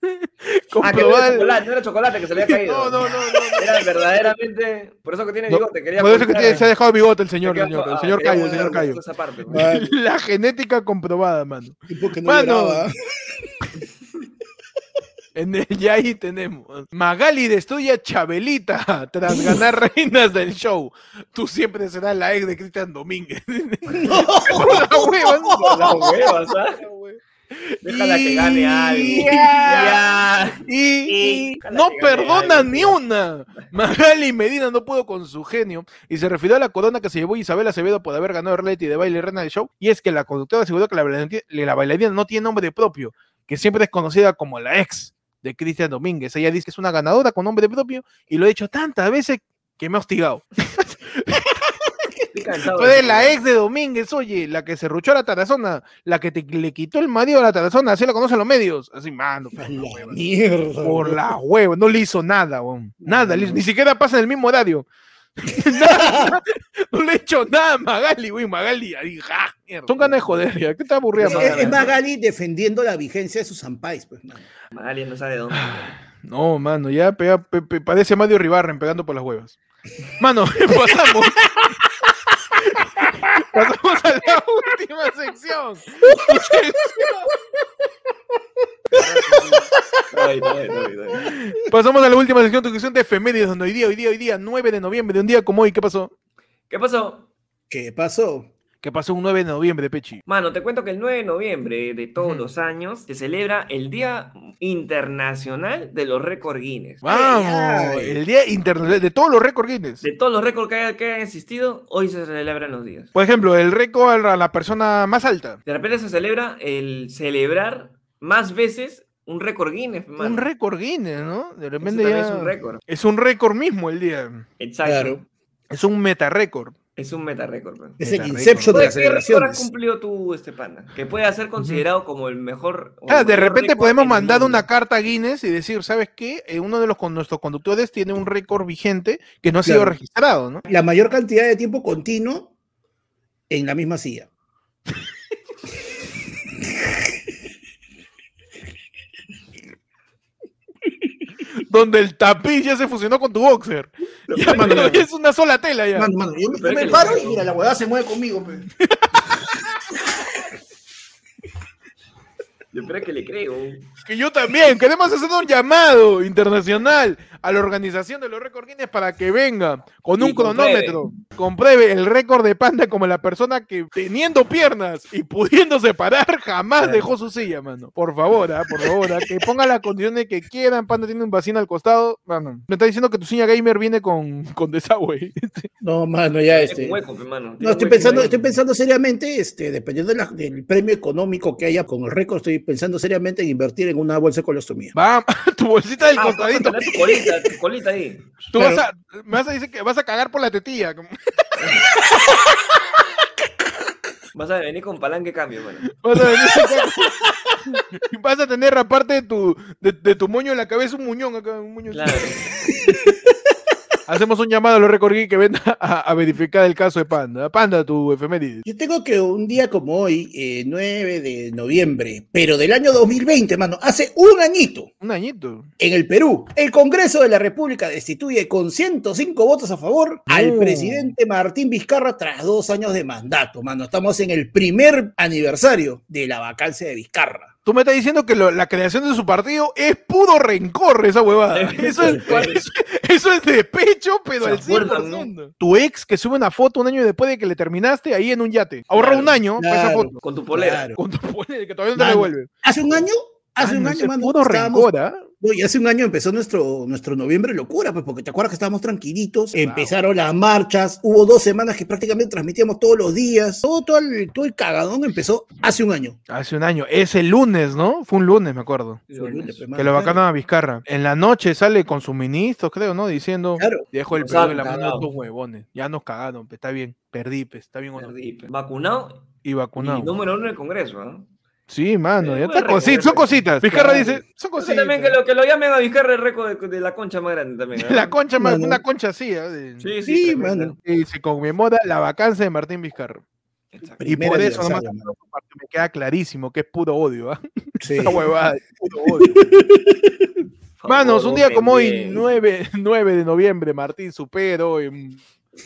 Ah, que no era Comprobado. chocolate, no era chocolate que se le había caído. No, no, no, no. Era verdaderamente. Por eso que tiene No, bigote. Quería Por eso que tiene- se ha dejado bigote el señor, quería- señor, el señor Cayo, el señor Cayo. esa parte, La genética comprobada, mano. tipo que no Mano. En el ya ahí tenemos. Magali destruye a Chabelita tras ganar reinas del show. Tú siempre serás la ex de Cristian Domínguez. La hueva, Por las huevas. Déjala que gane algo. Ya. Y, y Y- no perdona algo, ni una. Magali Medina no pudo con su genio y se refirió a la corona que se llevó Isabel Acevedo por haber ganado el reality de baile reina del show. Y es que la conductora aseguró que la bailarina, la bailarina no tiene nombre propio, que siempre es conocida como la ex de Cristian Domínguez. Ella dice que es una ganadora con nombre propio y lo he dicho tantas veces que me ha hostigado. Eso. la ex de Domínguez, oye, la que se ruchó a la tarazona, la que te- le quitó el marido a la tarazona, así la conocen los medios. Así, mano, por la la hueva. mierda. por la hueva, no le hizo nada, weón. nada, le hizo- ni siquiera pasa en el mismo horario. Nada, no le he hecho nada a Magali, güey, Magali, ahí, ja, mierda. Son ganas de joder, ya, ¿qué te aburrida, Magali? Es, es Magali defendiendo la vigencia de sus ampais, pues, mano. Magali no sabe de dónde. No, mano, ya pega- pe- pe- parece Mario Ribarren pegando por las huevas. Mano, pasamos. pasamos a la última sección. Ay, ay, ay, ay. Pasamos a la última sección, tu sección de efemérides, donde hoy día, hoy día, hoy día, 9 de noviembre, de un día como hoy, ¿qué pasó? ¿Qué pasó? ¿Qué pasó? ¿Qué pasó un 9 de noviembre, Pechi? Mano, te cuento que el 9 de noviembre de todos los años se celebra el Día Internacional de los Récord Guinness. Vamos, ay. el día internacional de todos los récords Guinness. De todos los récords que, haya- que hayan existido, hoy se celebran los días. Por ejemplo, el récord a la persona más alta. De repente se celebra el celebrar más veces un récord Guinness. mano. Un récord Guinness, ¿no? De repente ya... es un récord. Es un récord mismo el día. Exacto. Claro. Es un meta récord. Es un meta récord. Es el Inception de las ¿Qué récord has celebraciones. cumplido tú, este panda? Que puede ser considerado como el mejor. Ah, el de repente podemos mandar una carta a Guinness y decir, ¿sabes qué? Eh, uno de los con nuestros conductores tiene un récord vigente que no ha sido registrado, ¿no? La mayor cantidad de tiempo continuo en la misma silla. Donde el tapiz ya se fusionó con tu boxer. Lo Ya, mano, es que- ya es una sola tela ya. Mano, mano, yo, me- yo me paro y mira, la huevada se mueve conmigo. pe. Yo creo que le creo. Que yo también. Queremos hacer un llamado internacional a la organización de los récords Guinness para que venga con Y un cronómetro. Compruebe el récord de Panda como la persona que teniendo piernas y pudiéndose parar jamás Claro. dejó su silla, mano. Por favor, ah, por favor, ah, que ponga las condiciones que quieran. Panda tiene un vacío al costado. Mano, me está diciendo que tu silla gamer viene con, con desagüe. No, mano, ya este. un hueco, mano. No, estoy pensando, estoy pensando seriamente, este, dependiendo de la- del premio económico que haya con el récord, estoy pensando seriamente en invertir en una bolsa de colostomía. Va, tu bolsita del Ah, vas a costadito. tu colita, tu colita ahí. Tú Claro. vas a, me vas a decir que vas a cagar por la tetilla. Vas a venir con palanque cambio, mano. Vas a, venir y vas a tener aparte de tu, de, de tu moño en la cabeza un muñón acá, un muñón. Claro. Hacemos un llamado a los Record Geek que venga a, a verificar el caso de Panda. Panda, tu efeméride. Yo tengo que un día como hoy, eh, 9 de noviembre, pero del año 2020, mano, hace un añito, Un añito. en el Perú, el Congreso de la República destituye con 105 votos a favor al presidente Martín Vizcarra tras dos años de mandato, mano. Estamos en el primer aniversario de la vacancia de Vizcarra. Tú me estás diciendo que lo- la creación de su partido es puro rencor, esa huevada. Eso es, eso, eso es de pecho, pero al acuerdan, 100%. Tu ex que sube una foto un año después de que le terminaste ahí en un yate. Ahorra Claro, un año para esa claro. foto. Con tu polera. Claro. Con tu polera que todavía no te devuelve. Hace un año Hace Ah, un no, año, mano, rencor, ¿ah? No, y hace un año empezó nuestro, nuestro noviembre locura, pues, porque te acuerdas que estábamos tranquilitos, empezaron las marchas, hubo dos semanas que prácticamente transmitíamos todos los días, todo, todo, el, todo el cagadón empezó hace un año. Hace un año. Ese lunes, ¿no? Fue un lunes, me acuerdo. Fue el lunes, pues, mano, Que lo vacaron a Vizcarra. En la noche sale con suministros, creo, ¿no? Diciendo, Claro. dejo el han en la mano de estos huevones. Ya nos cagaron, pe, está bien. Perdí, pe, está bien o no. Perdí, pe. Vacunado Y y vacunado. número uno en el Congreso, ¿no? Sí, mano, Eh, ya está cosi- récord, son cositas. Vizcarra dice, son cositas. también que lo, que lo llamen a Vizcarra el récord de, de la concha más grande también. La concha, más- Mano. una concha así, de- Sí, sí, Sí, mano. Y se conmemora la vacancia de Martín Vizcarra. Exacto. Y por eso nomás me queda clarísimo que es puro odio, ¿ah? Sí. Esa huevada, es puro odio. Manos, un día como hoy, 9, 9 de noviembre, Martín Supero, em,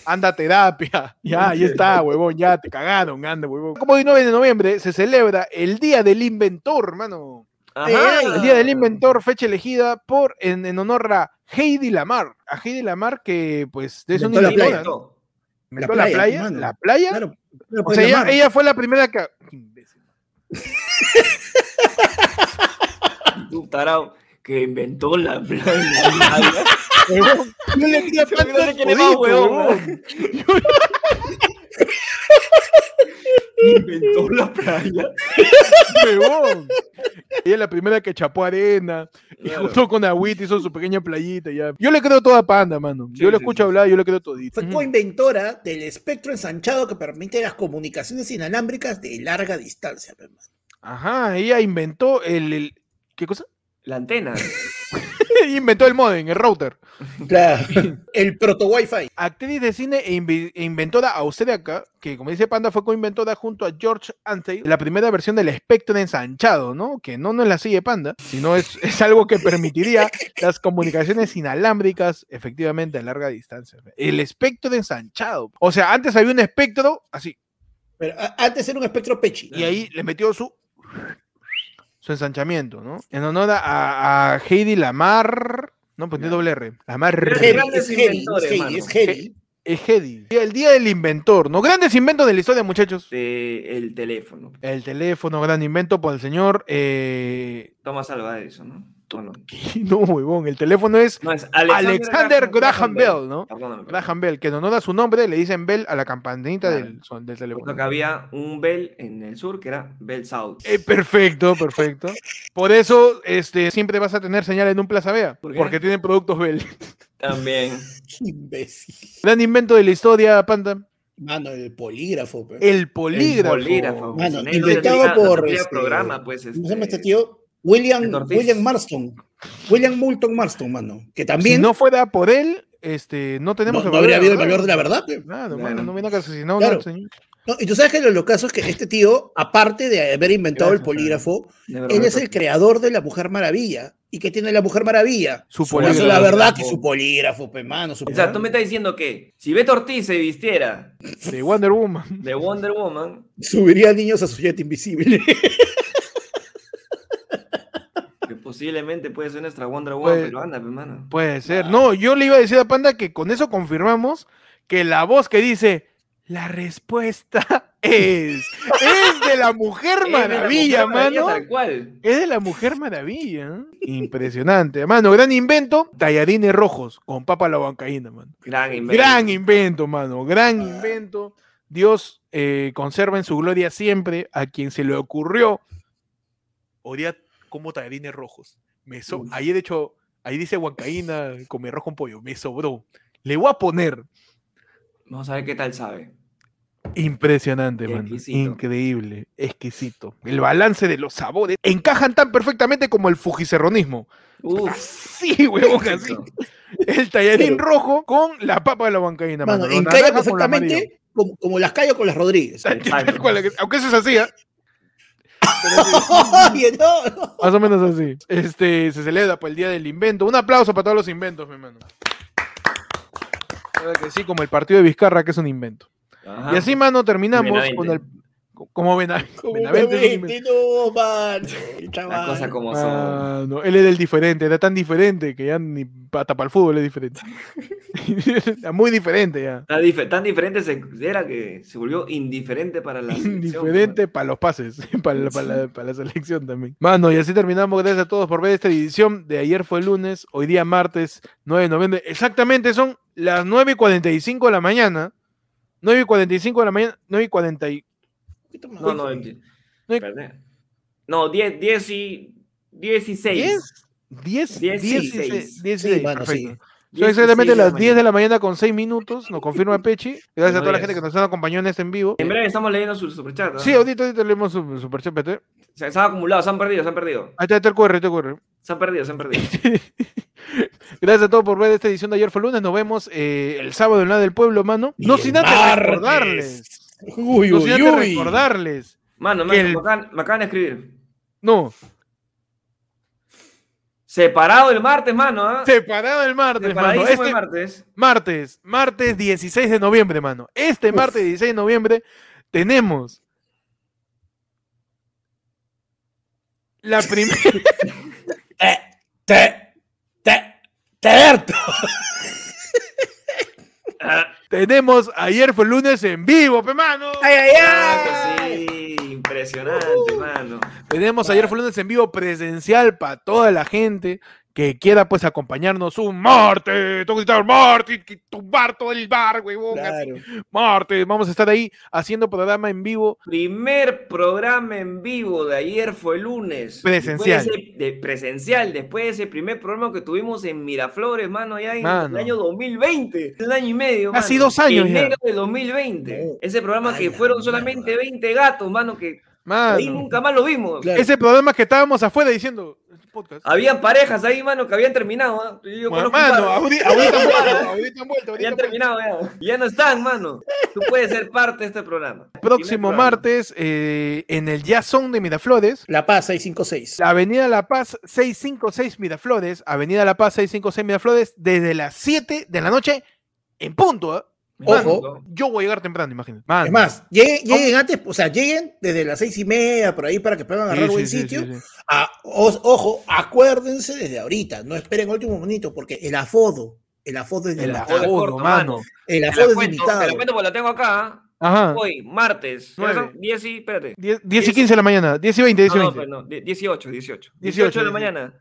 anda a terapia. Ya, ahí está, huevón, ya te cagaron, anda, huevón. Como hoy, 9 de noviembre, se celebra el Día del Inventor, hermano. Ajá. El Día del Inventor, fecha elegida por en, en honor a Heidi Lamar. A Heidi Lamar, que pues es una la inventora, playa. ¿no? La playa, playa. mano. La playa. Claro, claro, O sea, la ella, fue la primera que. Qué imbécil. Tú, tarao, que inventó la playa. Huevón, Yo le me tanto huevón, inventó la playa. huevón. Ella es la primera que chapó arena y Claro. junto con Agüita hizo su pequeña playita. Ya. Yo le creo toda panda, mano. Sí, yo le sí, escucho sí, hablar, yo le creo todito. Fue Ujú. coinventora del espectro ensanchado que permite las comunicaciones inalámbricas de larga distancia. pues, mano. Ajá, ella inventó el, el- ¿Qué cosa? La antena. inventó el modem, el router. Claro. El proto Wi-Fi. Actriz de cine e, invi- e inventora austríaca, que como dice Panda, fue coinventora junto a George Antheil, la primera versión del espectro ensanchado, ¿no? Que no, no es la silla de Panda, sino es, es algo que permitiría las comunicaciones inalámbricas efectivamente a larga distancia. El espectro ensanchado. O sea, antes había un espectro así, Pero antes era un espectro Pechi. y ahí le metió su su ensanchamiento, ¿no? En honor a, a Heidi Lamar, no, pues tiene doble R, Lamar es es mano. es heavy. es Heidi. El día del inventor, ¿no? Grandes inventos de la historia, muchachos. De el teléfono. El teléfono, gran invento por el señor. Eh... Thomas Alva Edison, ¿no? ¿O no? No, huevón, el teléfono es No, es Alexander Graham Bell, ¿no? Perdóname, perdóname. Graham Bell, que en honor a su nombre le dicen Bell a la campanita del, son- del Porque teléfono. había un Bell en el sur que era Bell South. Eh, perfecto, perfecto. Por eso este, siempre vas a tener señal en un Plaza Vea, porque tienen productos Bell. También. Imbécil. Gran invento de la historia, Panda. Mano, el polígrafo. pe. El polígrafo. El bolígrafo. Mano, Sin él no inventado por, este, programa, pues. ¿Cómo se llama este, este tío? William. William Marston. William Moulton Marston, mano. Que Si también no fuera por él, este, no tenemos no, el no habría habido el valor de la verdad. pe. Claro, Claro. mano, no viene a asesinado Claro. al señor. No, y tú sabes que lo locazo es que este tío, aparte de haber inventado el polígrafo, él es el creador de la Mujer Maravilla. ¿Y qué tiene la Mujer Maravilla? Su polígrafo. la verdad que su polígrafo, pe, mano. Su O sea, tú me estás diciendo que si Beto Ortiz se vistiera De Wonder Woman. de Wonder Woman, Subiría niños a su jet invisible. posiblemente puede ser nuestra Wonder Woman peruana, pe, mano. Puede ser. No, yo le iba a decir a Panda que con eso confirmamos que la voz que dice la respuesta es es de la Mujer de la Maravilla, Mujer Maravilla mano. Tal cual. Es de la Mujer Maravilla. ¿eh? Impresionante. Mano, gran invento. Tallarines rojos con papa a la bancaína, mano. Gran invento. Gran invento, mano. Gran invento. Dios eh, conserva en su gloria siempre a quien se le ocurrió. Odia como tallarines rojos. Me so- Uf. ahí de hecho, ahí dice huancaína, come arroz con pollo. Me sobró. Le voy a poner. Vamos a ver qué tal sabe. Impresionante. Exquisito. Increíble, exquisito. El balance de los sabores encajan tan perfectamente como el fujicerronismo. Uf, Sí, huevón, así. El tallarín Pero- rojo con la papa de la bancaína, mano. Mano, encalla la perfectamente como, como las callo con las Rodríguez. Tal cual, Aunque eso es así, ¿ah? Más o menos así. Este, se celebra por el Día del Invento. Un aplauso para todos los inventos, mi hermano. Que sí, como el partido de Vizcarra, que es un invento. Ajá. Y así, mano, terminamos con el. Como Bena- Como Benavente. Benavente, no, man. El Las chaval. cosas como son. Ah, no, él era el diferente, era tan diferente que ya ni hasta para el fútbol es diferente. Era muy diferente ya. Tan, dif- tan diferente se, era que se volvió indiferente para la selección, Indiferente para los pases, para la, para, la, para la selección también. Mano, y así terminamos. Gracias a todos por ver esta edición de ayer fue lunes, hoy día martes 9 de noviembre. Exactamente son las 9 y 45 de la mañana. 9 y 45 de la mañana, 9 y 40 y... No, no, enti- No hay- espérate. No, 10, 10 y 16. 10, 10, 16. 16, 16, Sí. Son exactamente 16 de la las 10 de la mañana con 6 minutos, nos confirma Pechi. Gracias a No toda la gente que nos acompañó en este en vivo. En breve estamos leyendo su superchat. ¿no? Sí, ahorita, ahorita leemos su superchat, PT. Se, han acumulado, se han perdido, se han perdido. Ahí está, el QR, ahí está el QR. Se han perdido, se han perdido. Gracias a todos por ver esta edición de ayer fue lunes. Nos vemos eh, el sábado en la del pueblo, mano. No sin antes martes. recordarles. Uy, No uy, uy. recordarles. Mano, mano, el- me, acaban, me acaban de escribir. No, Separado el martes, mano. ¿ah? separado el martes, mano. Separadísimo Este el martes. martes, martes 16 de noviembre, mano. Este martes 16 de noviembre tenemos la primera. Te, te, te, te. Tenemos ayer fue lunes en vivo, pe mano. Ay, ay, ay. que sí, impresionante, mano. Tenemos ayer fue lunes en vivo presencial para toda la gente que quiera pues acompañarnos un martes. Tengo que gritar martes, que tumbar todo el bar, huevón. Claro. Martes, vamos a estar ahí haciendo programa en vivo. Primer programa en vivo de ayer fue lunes. Presencial. Después de ese- de presencial, después de ese primer programa que tuvimos en Miraflores, mano, ya en Mano. el año 2020. Un año y medio. Casi mano. dos años ya. Enero de 2020. No. Ese programa que fueron solamente mierda. 20 gatos, mano, que ahí Mano, nunca más lo vimos. Claro. ese programa que estábamos afuera diciendo podcast. Habían parejas ahí, mano, que habían terminado. ¿ah? Yo Mano, conozco un par. ahorita, ahorita han vuelto, ahorita han vuelto, ahorita Habían terminado ya. Ya no están, mano. Tú puedes ser parte de este programa. Próximo programa. martes eh, en el Jazzón de Miraflores. La Paz 656. La Avenida La Paz 656 Miraflores, Avenida La Paz 656 Miraflores, desde las 7 de la noche en punto. ¿eh? Ojo. Yo voy a llegar temprano, imagínate. Mano. Es más, lleguen, lleguen antes, o sea, lleguen desde las seis y media por ahí para que puedan agarrar sí, buen sí, sitio. sí, sí. Ah, os- ojo, acuérdense desde ahorita, no esperen último momento, porque el afodo, el afodo es El limitado. afodo. afodo, corto, mano. El afodo es cuento, te limitado. la cuento porque la tengo acá. Ajá. Hoy, martes. ¿qué hora Nueve. son? 10 y, espérate. 10, 10 y 15 de la mañana, 10 y 20, 10 y No, no, 20. pues no, die- 18, 18. 18, 18 de la 18. mañana.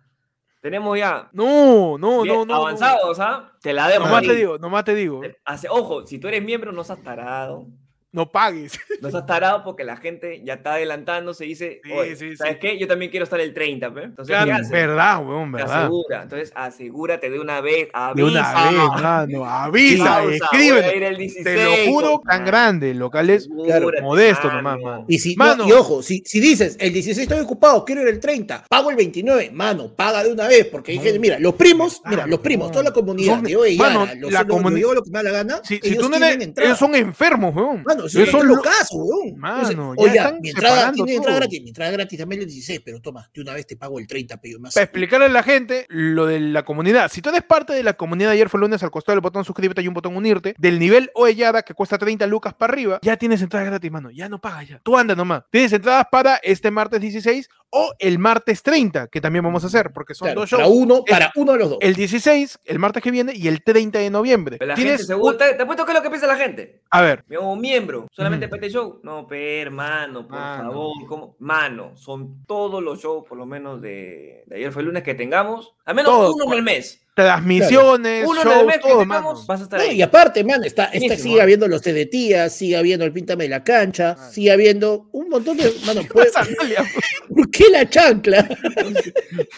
Tenemos ya No, no, bien no, no. avanzados, ¿ah? Te la dejo. Nomás te digo, nomás te digo. Hace- ojo, si tú eres miembro, no seas tarado. No pagues. No seas tarado porque la gente ya está adelantando, se dice, Sí, "Oye, sí, ¿sabes sí. qué? Yo también quiero estar el 30, ¿pe? Entonces, Claro, ¿qué haces? verdad, weón, Te verdad. asegura. Entonces, asegúrate de una vez. De Avisa. una vez, mano. Avisa, escribe. ir el 16, Te lo juro, tan grande. Locales Claro, modesto nomás, mano. Y, si, no, Mano. y ojo, si, si dices el 16 estoy ocupado, quiero ir el 30, pago el 29, mano, paga de una vez, porque dije, No. mira, los primos, mira, los primos, toda la comunidad, Son- de Oye, mano, Yara, los, la los- los- comuni- yo hago lo que me da la gana, Si, si ellos tú no eres, entrada. ellos son enfermos, weón. Mano, si ellos son son lo- locazos, weón. Mano, Entonces, ya oye, están mi entrada tiene entrada todo. gratis, mi entrada gratis también el 16, pero toma, de una vez te pago el 30, pero más. Para explicarle a la gente lo de la comunidad. Si tú eres parte de la comunidad de ayer fue lunes, al costado del botón suscríbete hay un botón unirte. Del nivel Oellada, que cuesta 30 lucas para arriba, ya tienes entrada gratis, mano. Ya no pagas ya. Tú anda nomás. Tienes entradas para este martes 16 o el martes 30, que también vamos a hacer, porque son Claro, dos shows. para uno, para uno de los dos. El 16, el martes que viene, y el 30 de noviembre. Pero la Tienes gente un- Te, te apuesto que es lo que piensa la gente. A ver, Como miembro, solamente Ujú. para este show. No, pe, hermano, por Mano. favor. ¿cómo? Mano, son todos los shows, por lo menos de, de ayer fue el lunes que tengamos. Al menos Todo. uno en el mes. transmisiones, Uno en el shows, mes que todo, mano. tengamos, vas a estar No, ahí. y aparte, man, está, está, sigue ¿eh? habiendo los tía, sigue habiendo el píntame de la cancha, Claro. sigue habiendo un montón de. Mano, pues, sandalia. ¿por qué la chancla?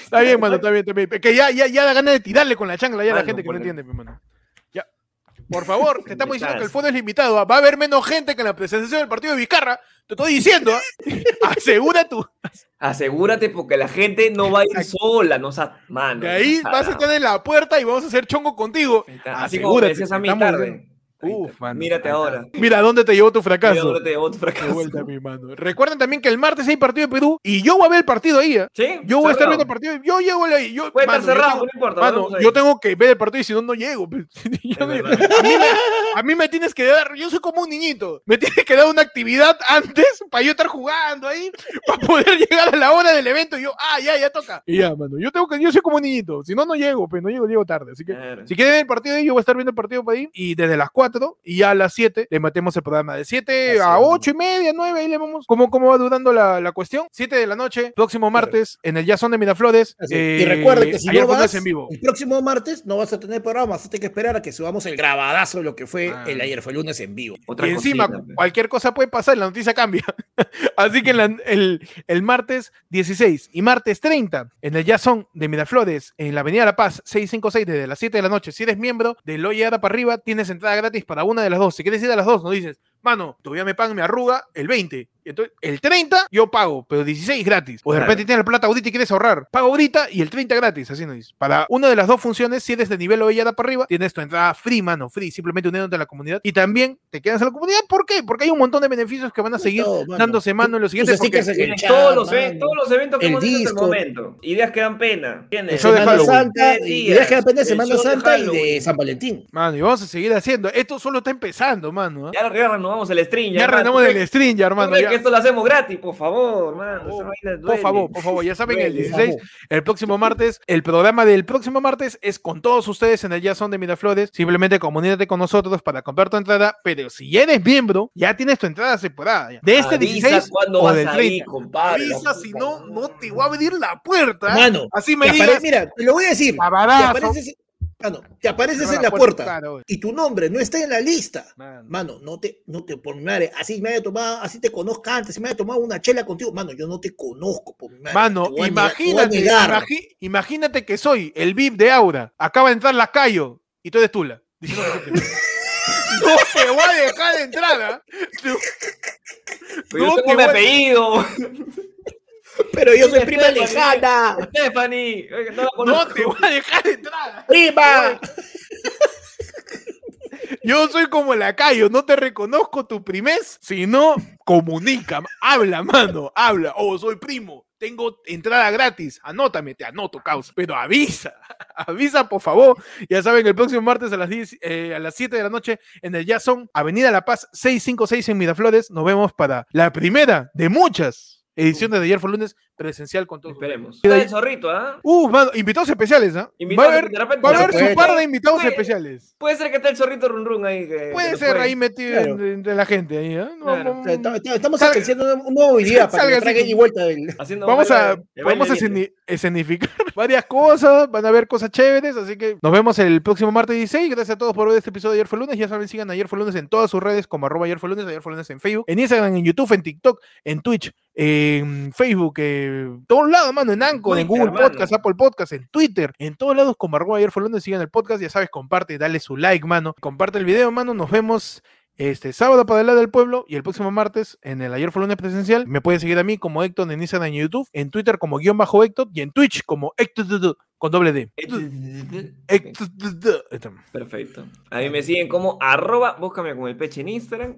Está bien, mano, está bien, está bien. Que ya, ya, ya da ganas de tirarle con la chancla ya a la Mano, gente que no entiende, pues, mano. Por favor, te estamos diciendo que el fondo es limitado. ¿ah? Va a haber menos gente que en la presentación del partido de Vizcarra. Te estoy diciendo, ¿ah? Asegura tú. Asegúrate porque la gente no va a ir sola, no seas mano. De ahí vas a estar en la puerta y vamos a hacer chongo contigo. Así como me Asegúrate. decías a mí tarde. bien. Ahí Uf, mano, Mírate ahí ahora. Mira dónde te llevó tu Mira fracaso. dónde te llevó tu De fracaso. vuelta, mi mano. Recuerden también que el martes hay partido de Perú y yo voy a ver el partido ahí. ¿eh? ¿Sí? Yo voy a estar viendo el partido. Yo llego ahí. Yo, Puede mano, estar yo cerrado, tengo- no importa. Mano, ahí. yo tengo que ver el partido y si no, no llego. pues. Yo a, mí me, a mí me tienes que dar, yo soy como un niñito, me tienes que dar una actividad antes para yo estar jugando ahí, para poder llegar a la hora del evento y yo, ah, ya, ya toca. Y ya, mano, yo tengo que, yo soy como un niñito, si no, no llego, pero no llego, llego tarde. Así que, si quieren ver el partido, yo voy a estar viendo el partido por ahí y desde las 4 y ya a las 7 le metemos el programa. De 7 Así a es, 8 y media, 9, ahí le vamos. ¿Cómo, cómo va durando la, la cuestión? 7 de la noche, próximo martes, en el Jason de Miraflores. Eh, y recuerda que si ayer no vas, en vivo. el próximo martes no vas a tener programa, vas a tener que esperar a que subamos el grabadazo de lo que fue Ah. el ayer fue lunes en vivo. Otra y encima, cosita, cualquier cosa puede pasar, la noticia cambia. Así que en la- el, el martes 16 y martes 30, en el Jason de Miraflores, en la Avenida La Paz, 656, desde las 7 de la noche, si eres miembro de Lo Llegada para arriba, tienes entrada gratis para una de las dos. Si quieres ir a las dos, no dices, mano, todavía me pagan mi arruga el 20. Entonces, el 30 yo pago, pero 16 gratis. O de Claro. repente tienes la plata ahorita y quieres ahorrar. Pago ahorita y el 30 gratis, así no dices. Para una de las dos funciones, si eres de nivel Ovellada para arriba, tienes tu entrada free, mano, free, simplemente uniéndote a la comunidad. Y también te quedas en la comunidad. ¿Por qué? Porque hay un montón de beneficios que van a seguir mano. dándose mano en los siguientes. Porque- el Tienen chat, todos, los, e- todos los eventos que El hemos hasta el disco. momento. Ideas que dan pena. ¿Quién El es? show de Semana. Santa, de El Semana Santa y de. San Valentín. Mano, y vamos a seguir haciendo. Esto solo está empezando, mano. ¿ah? Ya, ya renovamos el stream. Ya, hermano. renovamos ¿Tú el stream, ya, hermano. ya. Esto lo hacemos gratis, por favor, hermano. Por favor, por favor, ya saben, el Por 16, favor. el próximo martes, el programa del próximo martes es con todos ustedes en el Jason de Miraflores. Simplemente comunícate con nosotros para comprar tu entrada, pero si ya eres miembro, ya tienes tu entrada separada. ya. De este Avisa 16 cuándo o vas del a 30. ir, compadre. Avisa, si no, no te voy a abrir la puerta. Mano, Así me digas. mira, te lo voy a decir. Te apareces, mano, te apareces en la la puerta y tu nombre no está en la lista. Mano. Mano, no te, no te, por mi madre, así me haya tomado, así te conozca antes, si me haya tomado una chela contigo, mano, yo no te conozco, por mi madre. Mano, imagínate, imagi- imagínate que soy el VIP de Aura. Acaba de entrar Lacayo y tú eres Tula. diciendo. No te voy a dejar de entrada. Pero yo no te voy apellido. Pero yo soy prima Stephanie. lejana. Stephanie. No, la No te voy a dejar de entrada. ¡Prima! Yo soy como Lacayo, no te reconozco tu primés, sino comunica, habla, mano, habla. Oh, soy primo, tengo entrada gratis, anótame, te anoto, causa. Pero avisa, avisa, por favor. Ya saben, el próximo martes a las, 10, eh, a las 7 de la noche en el Jason, Avenida La Paz 656 en Miraflores. Nos vemos para la primera de muchas ediciones de ayer fue lunes presencial con todos. Esperemos. Está el zorrito, ¿ah? Uh, mano, invitados especiales, ¿ah? Va a Invitados, haber, va a haber Puede- su par de invitados puede- especiales. Puede ser que esté el zorrito run run ahí. Que, Puede que ser puede- ahí metido Claro. entre, entre la gente ahí, ¿eh? No, Claro. estamos- haciendo una, una idea para que traigan y vuelta del. haciendo Vamos a, vamos a baile escenificar varias cosas, van a haber cosas chéveres, así que nos vemos el próximo martes 16. Gracias a todos por ver este episodio de Ayer fue lunes. Ya saben, sigan Ayer fue lunes en todas sus redes como arroba Ayer fue lunes, Ayer fue lunes en Facebook, en Instagram, en YouTube, en TikTok, en Twitch, en Facebook, en todos lados, mano, en Anchor, en Google mano. Podcast, Apple Podcast, en Twitter, en todos lados como arroba Ayer. Sigan el podcast, ya sabes, comparte, dale su like, mano. Comparte el video, mano. Nos vemos este sábado para el lado del pueblo y el próximo martes en el Ayer fue lunes presencial. Me pueden seguir a mí como Héctor en Instagram y YouTube, en Twitter como guion bajo Héctor y en Twitch como Héctor con doble D. Perfecto. A mí me siguen como arroba, búscame como el peche en Instagram,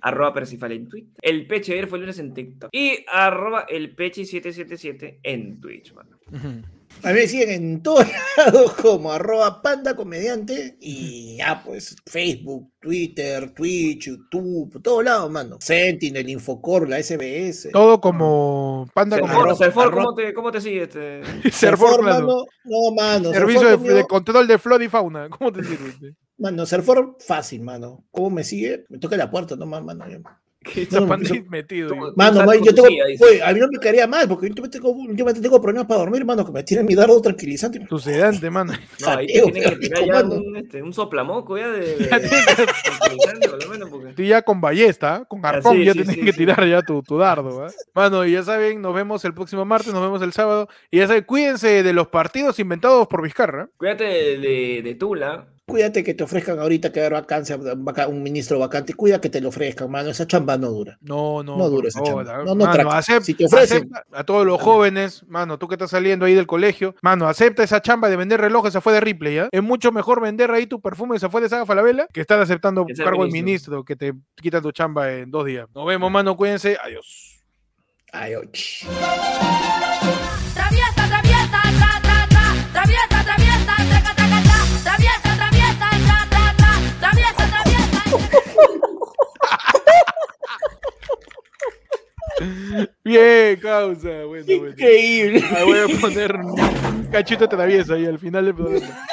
arroba Percifal en Twitter, el peche ayer fue el lunes en TikTok y arroba el peche 777 en Twitch, mano. Ujú. A mí me siguen en todos lados como arroba panda comediante y ya pues Facebook, Twitter, Twitch, YouTube, todos lados, mano. Sentinel, Infocor, la SBS. Todo como panda Serfor, arroz. ¿cómo te, cómo te sigue este? Serfor, mano, no, mano. Servicio Serfor de, conmigo- de control de flora y fauna. ¿Cómo te sirve? Mano, Serfor fácil, mano. ¿Cómo me sigue? Me toca la puerta nomás, mano. ¿Qué No, eso- metido. tú- yo. Mano, man, yo tengo, oye, a mí no me caería mal, porque últimamente tengo, tengo problemas para dormir, mano, que me tienen mi dardo tranquilizante. Tu sedante, mano. No, ahí tienes que tirar ya mano. un, este, un soplamoco ya de... de- que- menos, porque- Estoy ya con ballesta, ¿ah? con arpón, sí, ya sí, tienes sí, que sí. tirar ya tu, tu dardo. ¿ah? Mano, y ya saben, nos vemos el próximo martes, nos vemos el sábado. Y ya saben, cuídense de los partidos inventados por Vizcarra. Cuídate de, de- de Tula. Cuídate que te ofrezcan ahorita que haber vacancia, vaca- un ministro vacante, cuida que te lo ofrezcan, mano, esa chamba no dura. No, no. No dura esa favor, chamba. ah, No, no, mano, traca. acep- Si te ofrecen. acepta a todos los jóvenes, mano, tú que estás saliendo ahí del colegio, mano, acepta esa chamba de vender relojes, se fue de Ripley, ¿ya? Es mucho mejor vender ahí tu perfume se fue de Saga Falabella que estar aceptando ser cargo de ministro. ministro que te quita tu chamba en dos días. Nos vemos, mano, cuídense. Adiós. Ay, Bien, causa. Bueno, bueno. Increíble. Ah, voy a poner un cachito travieso ahí al final del programa.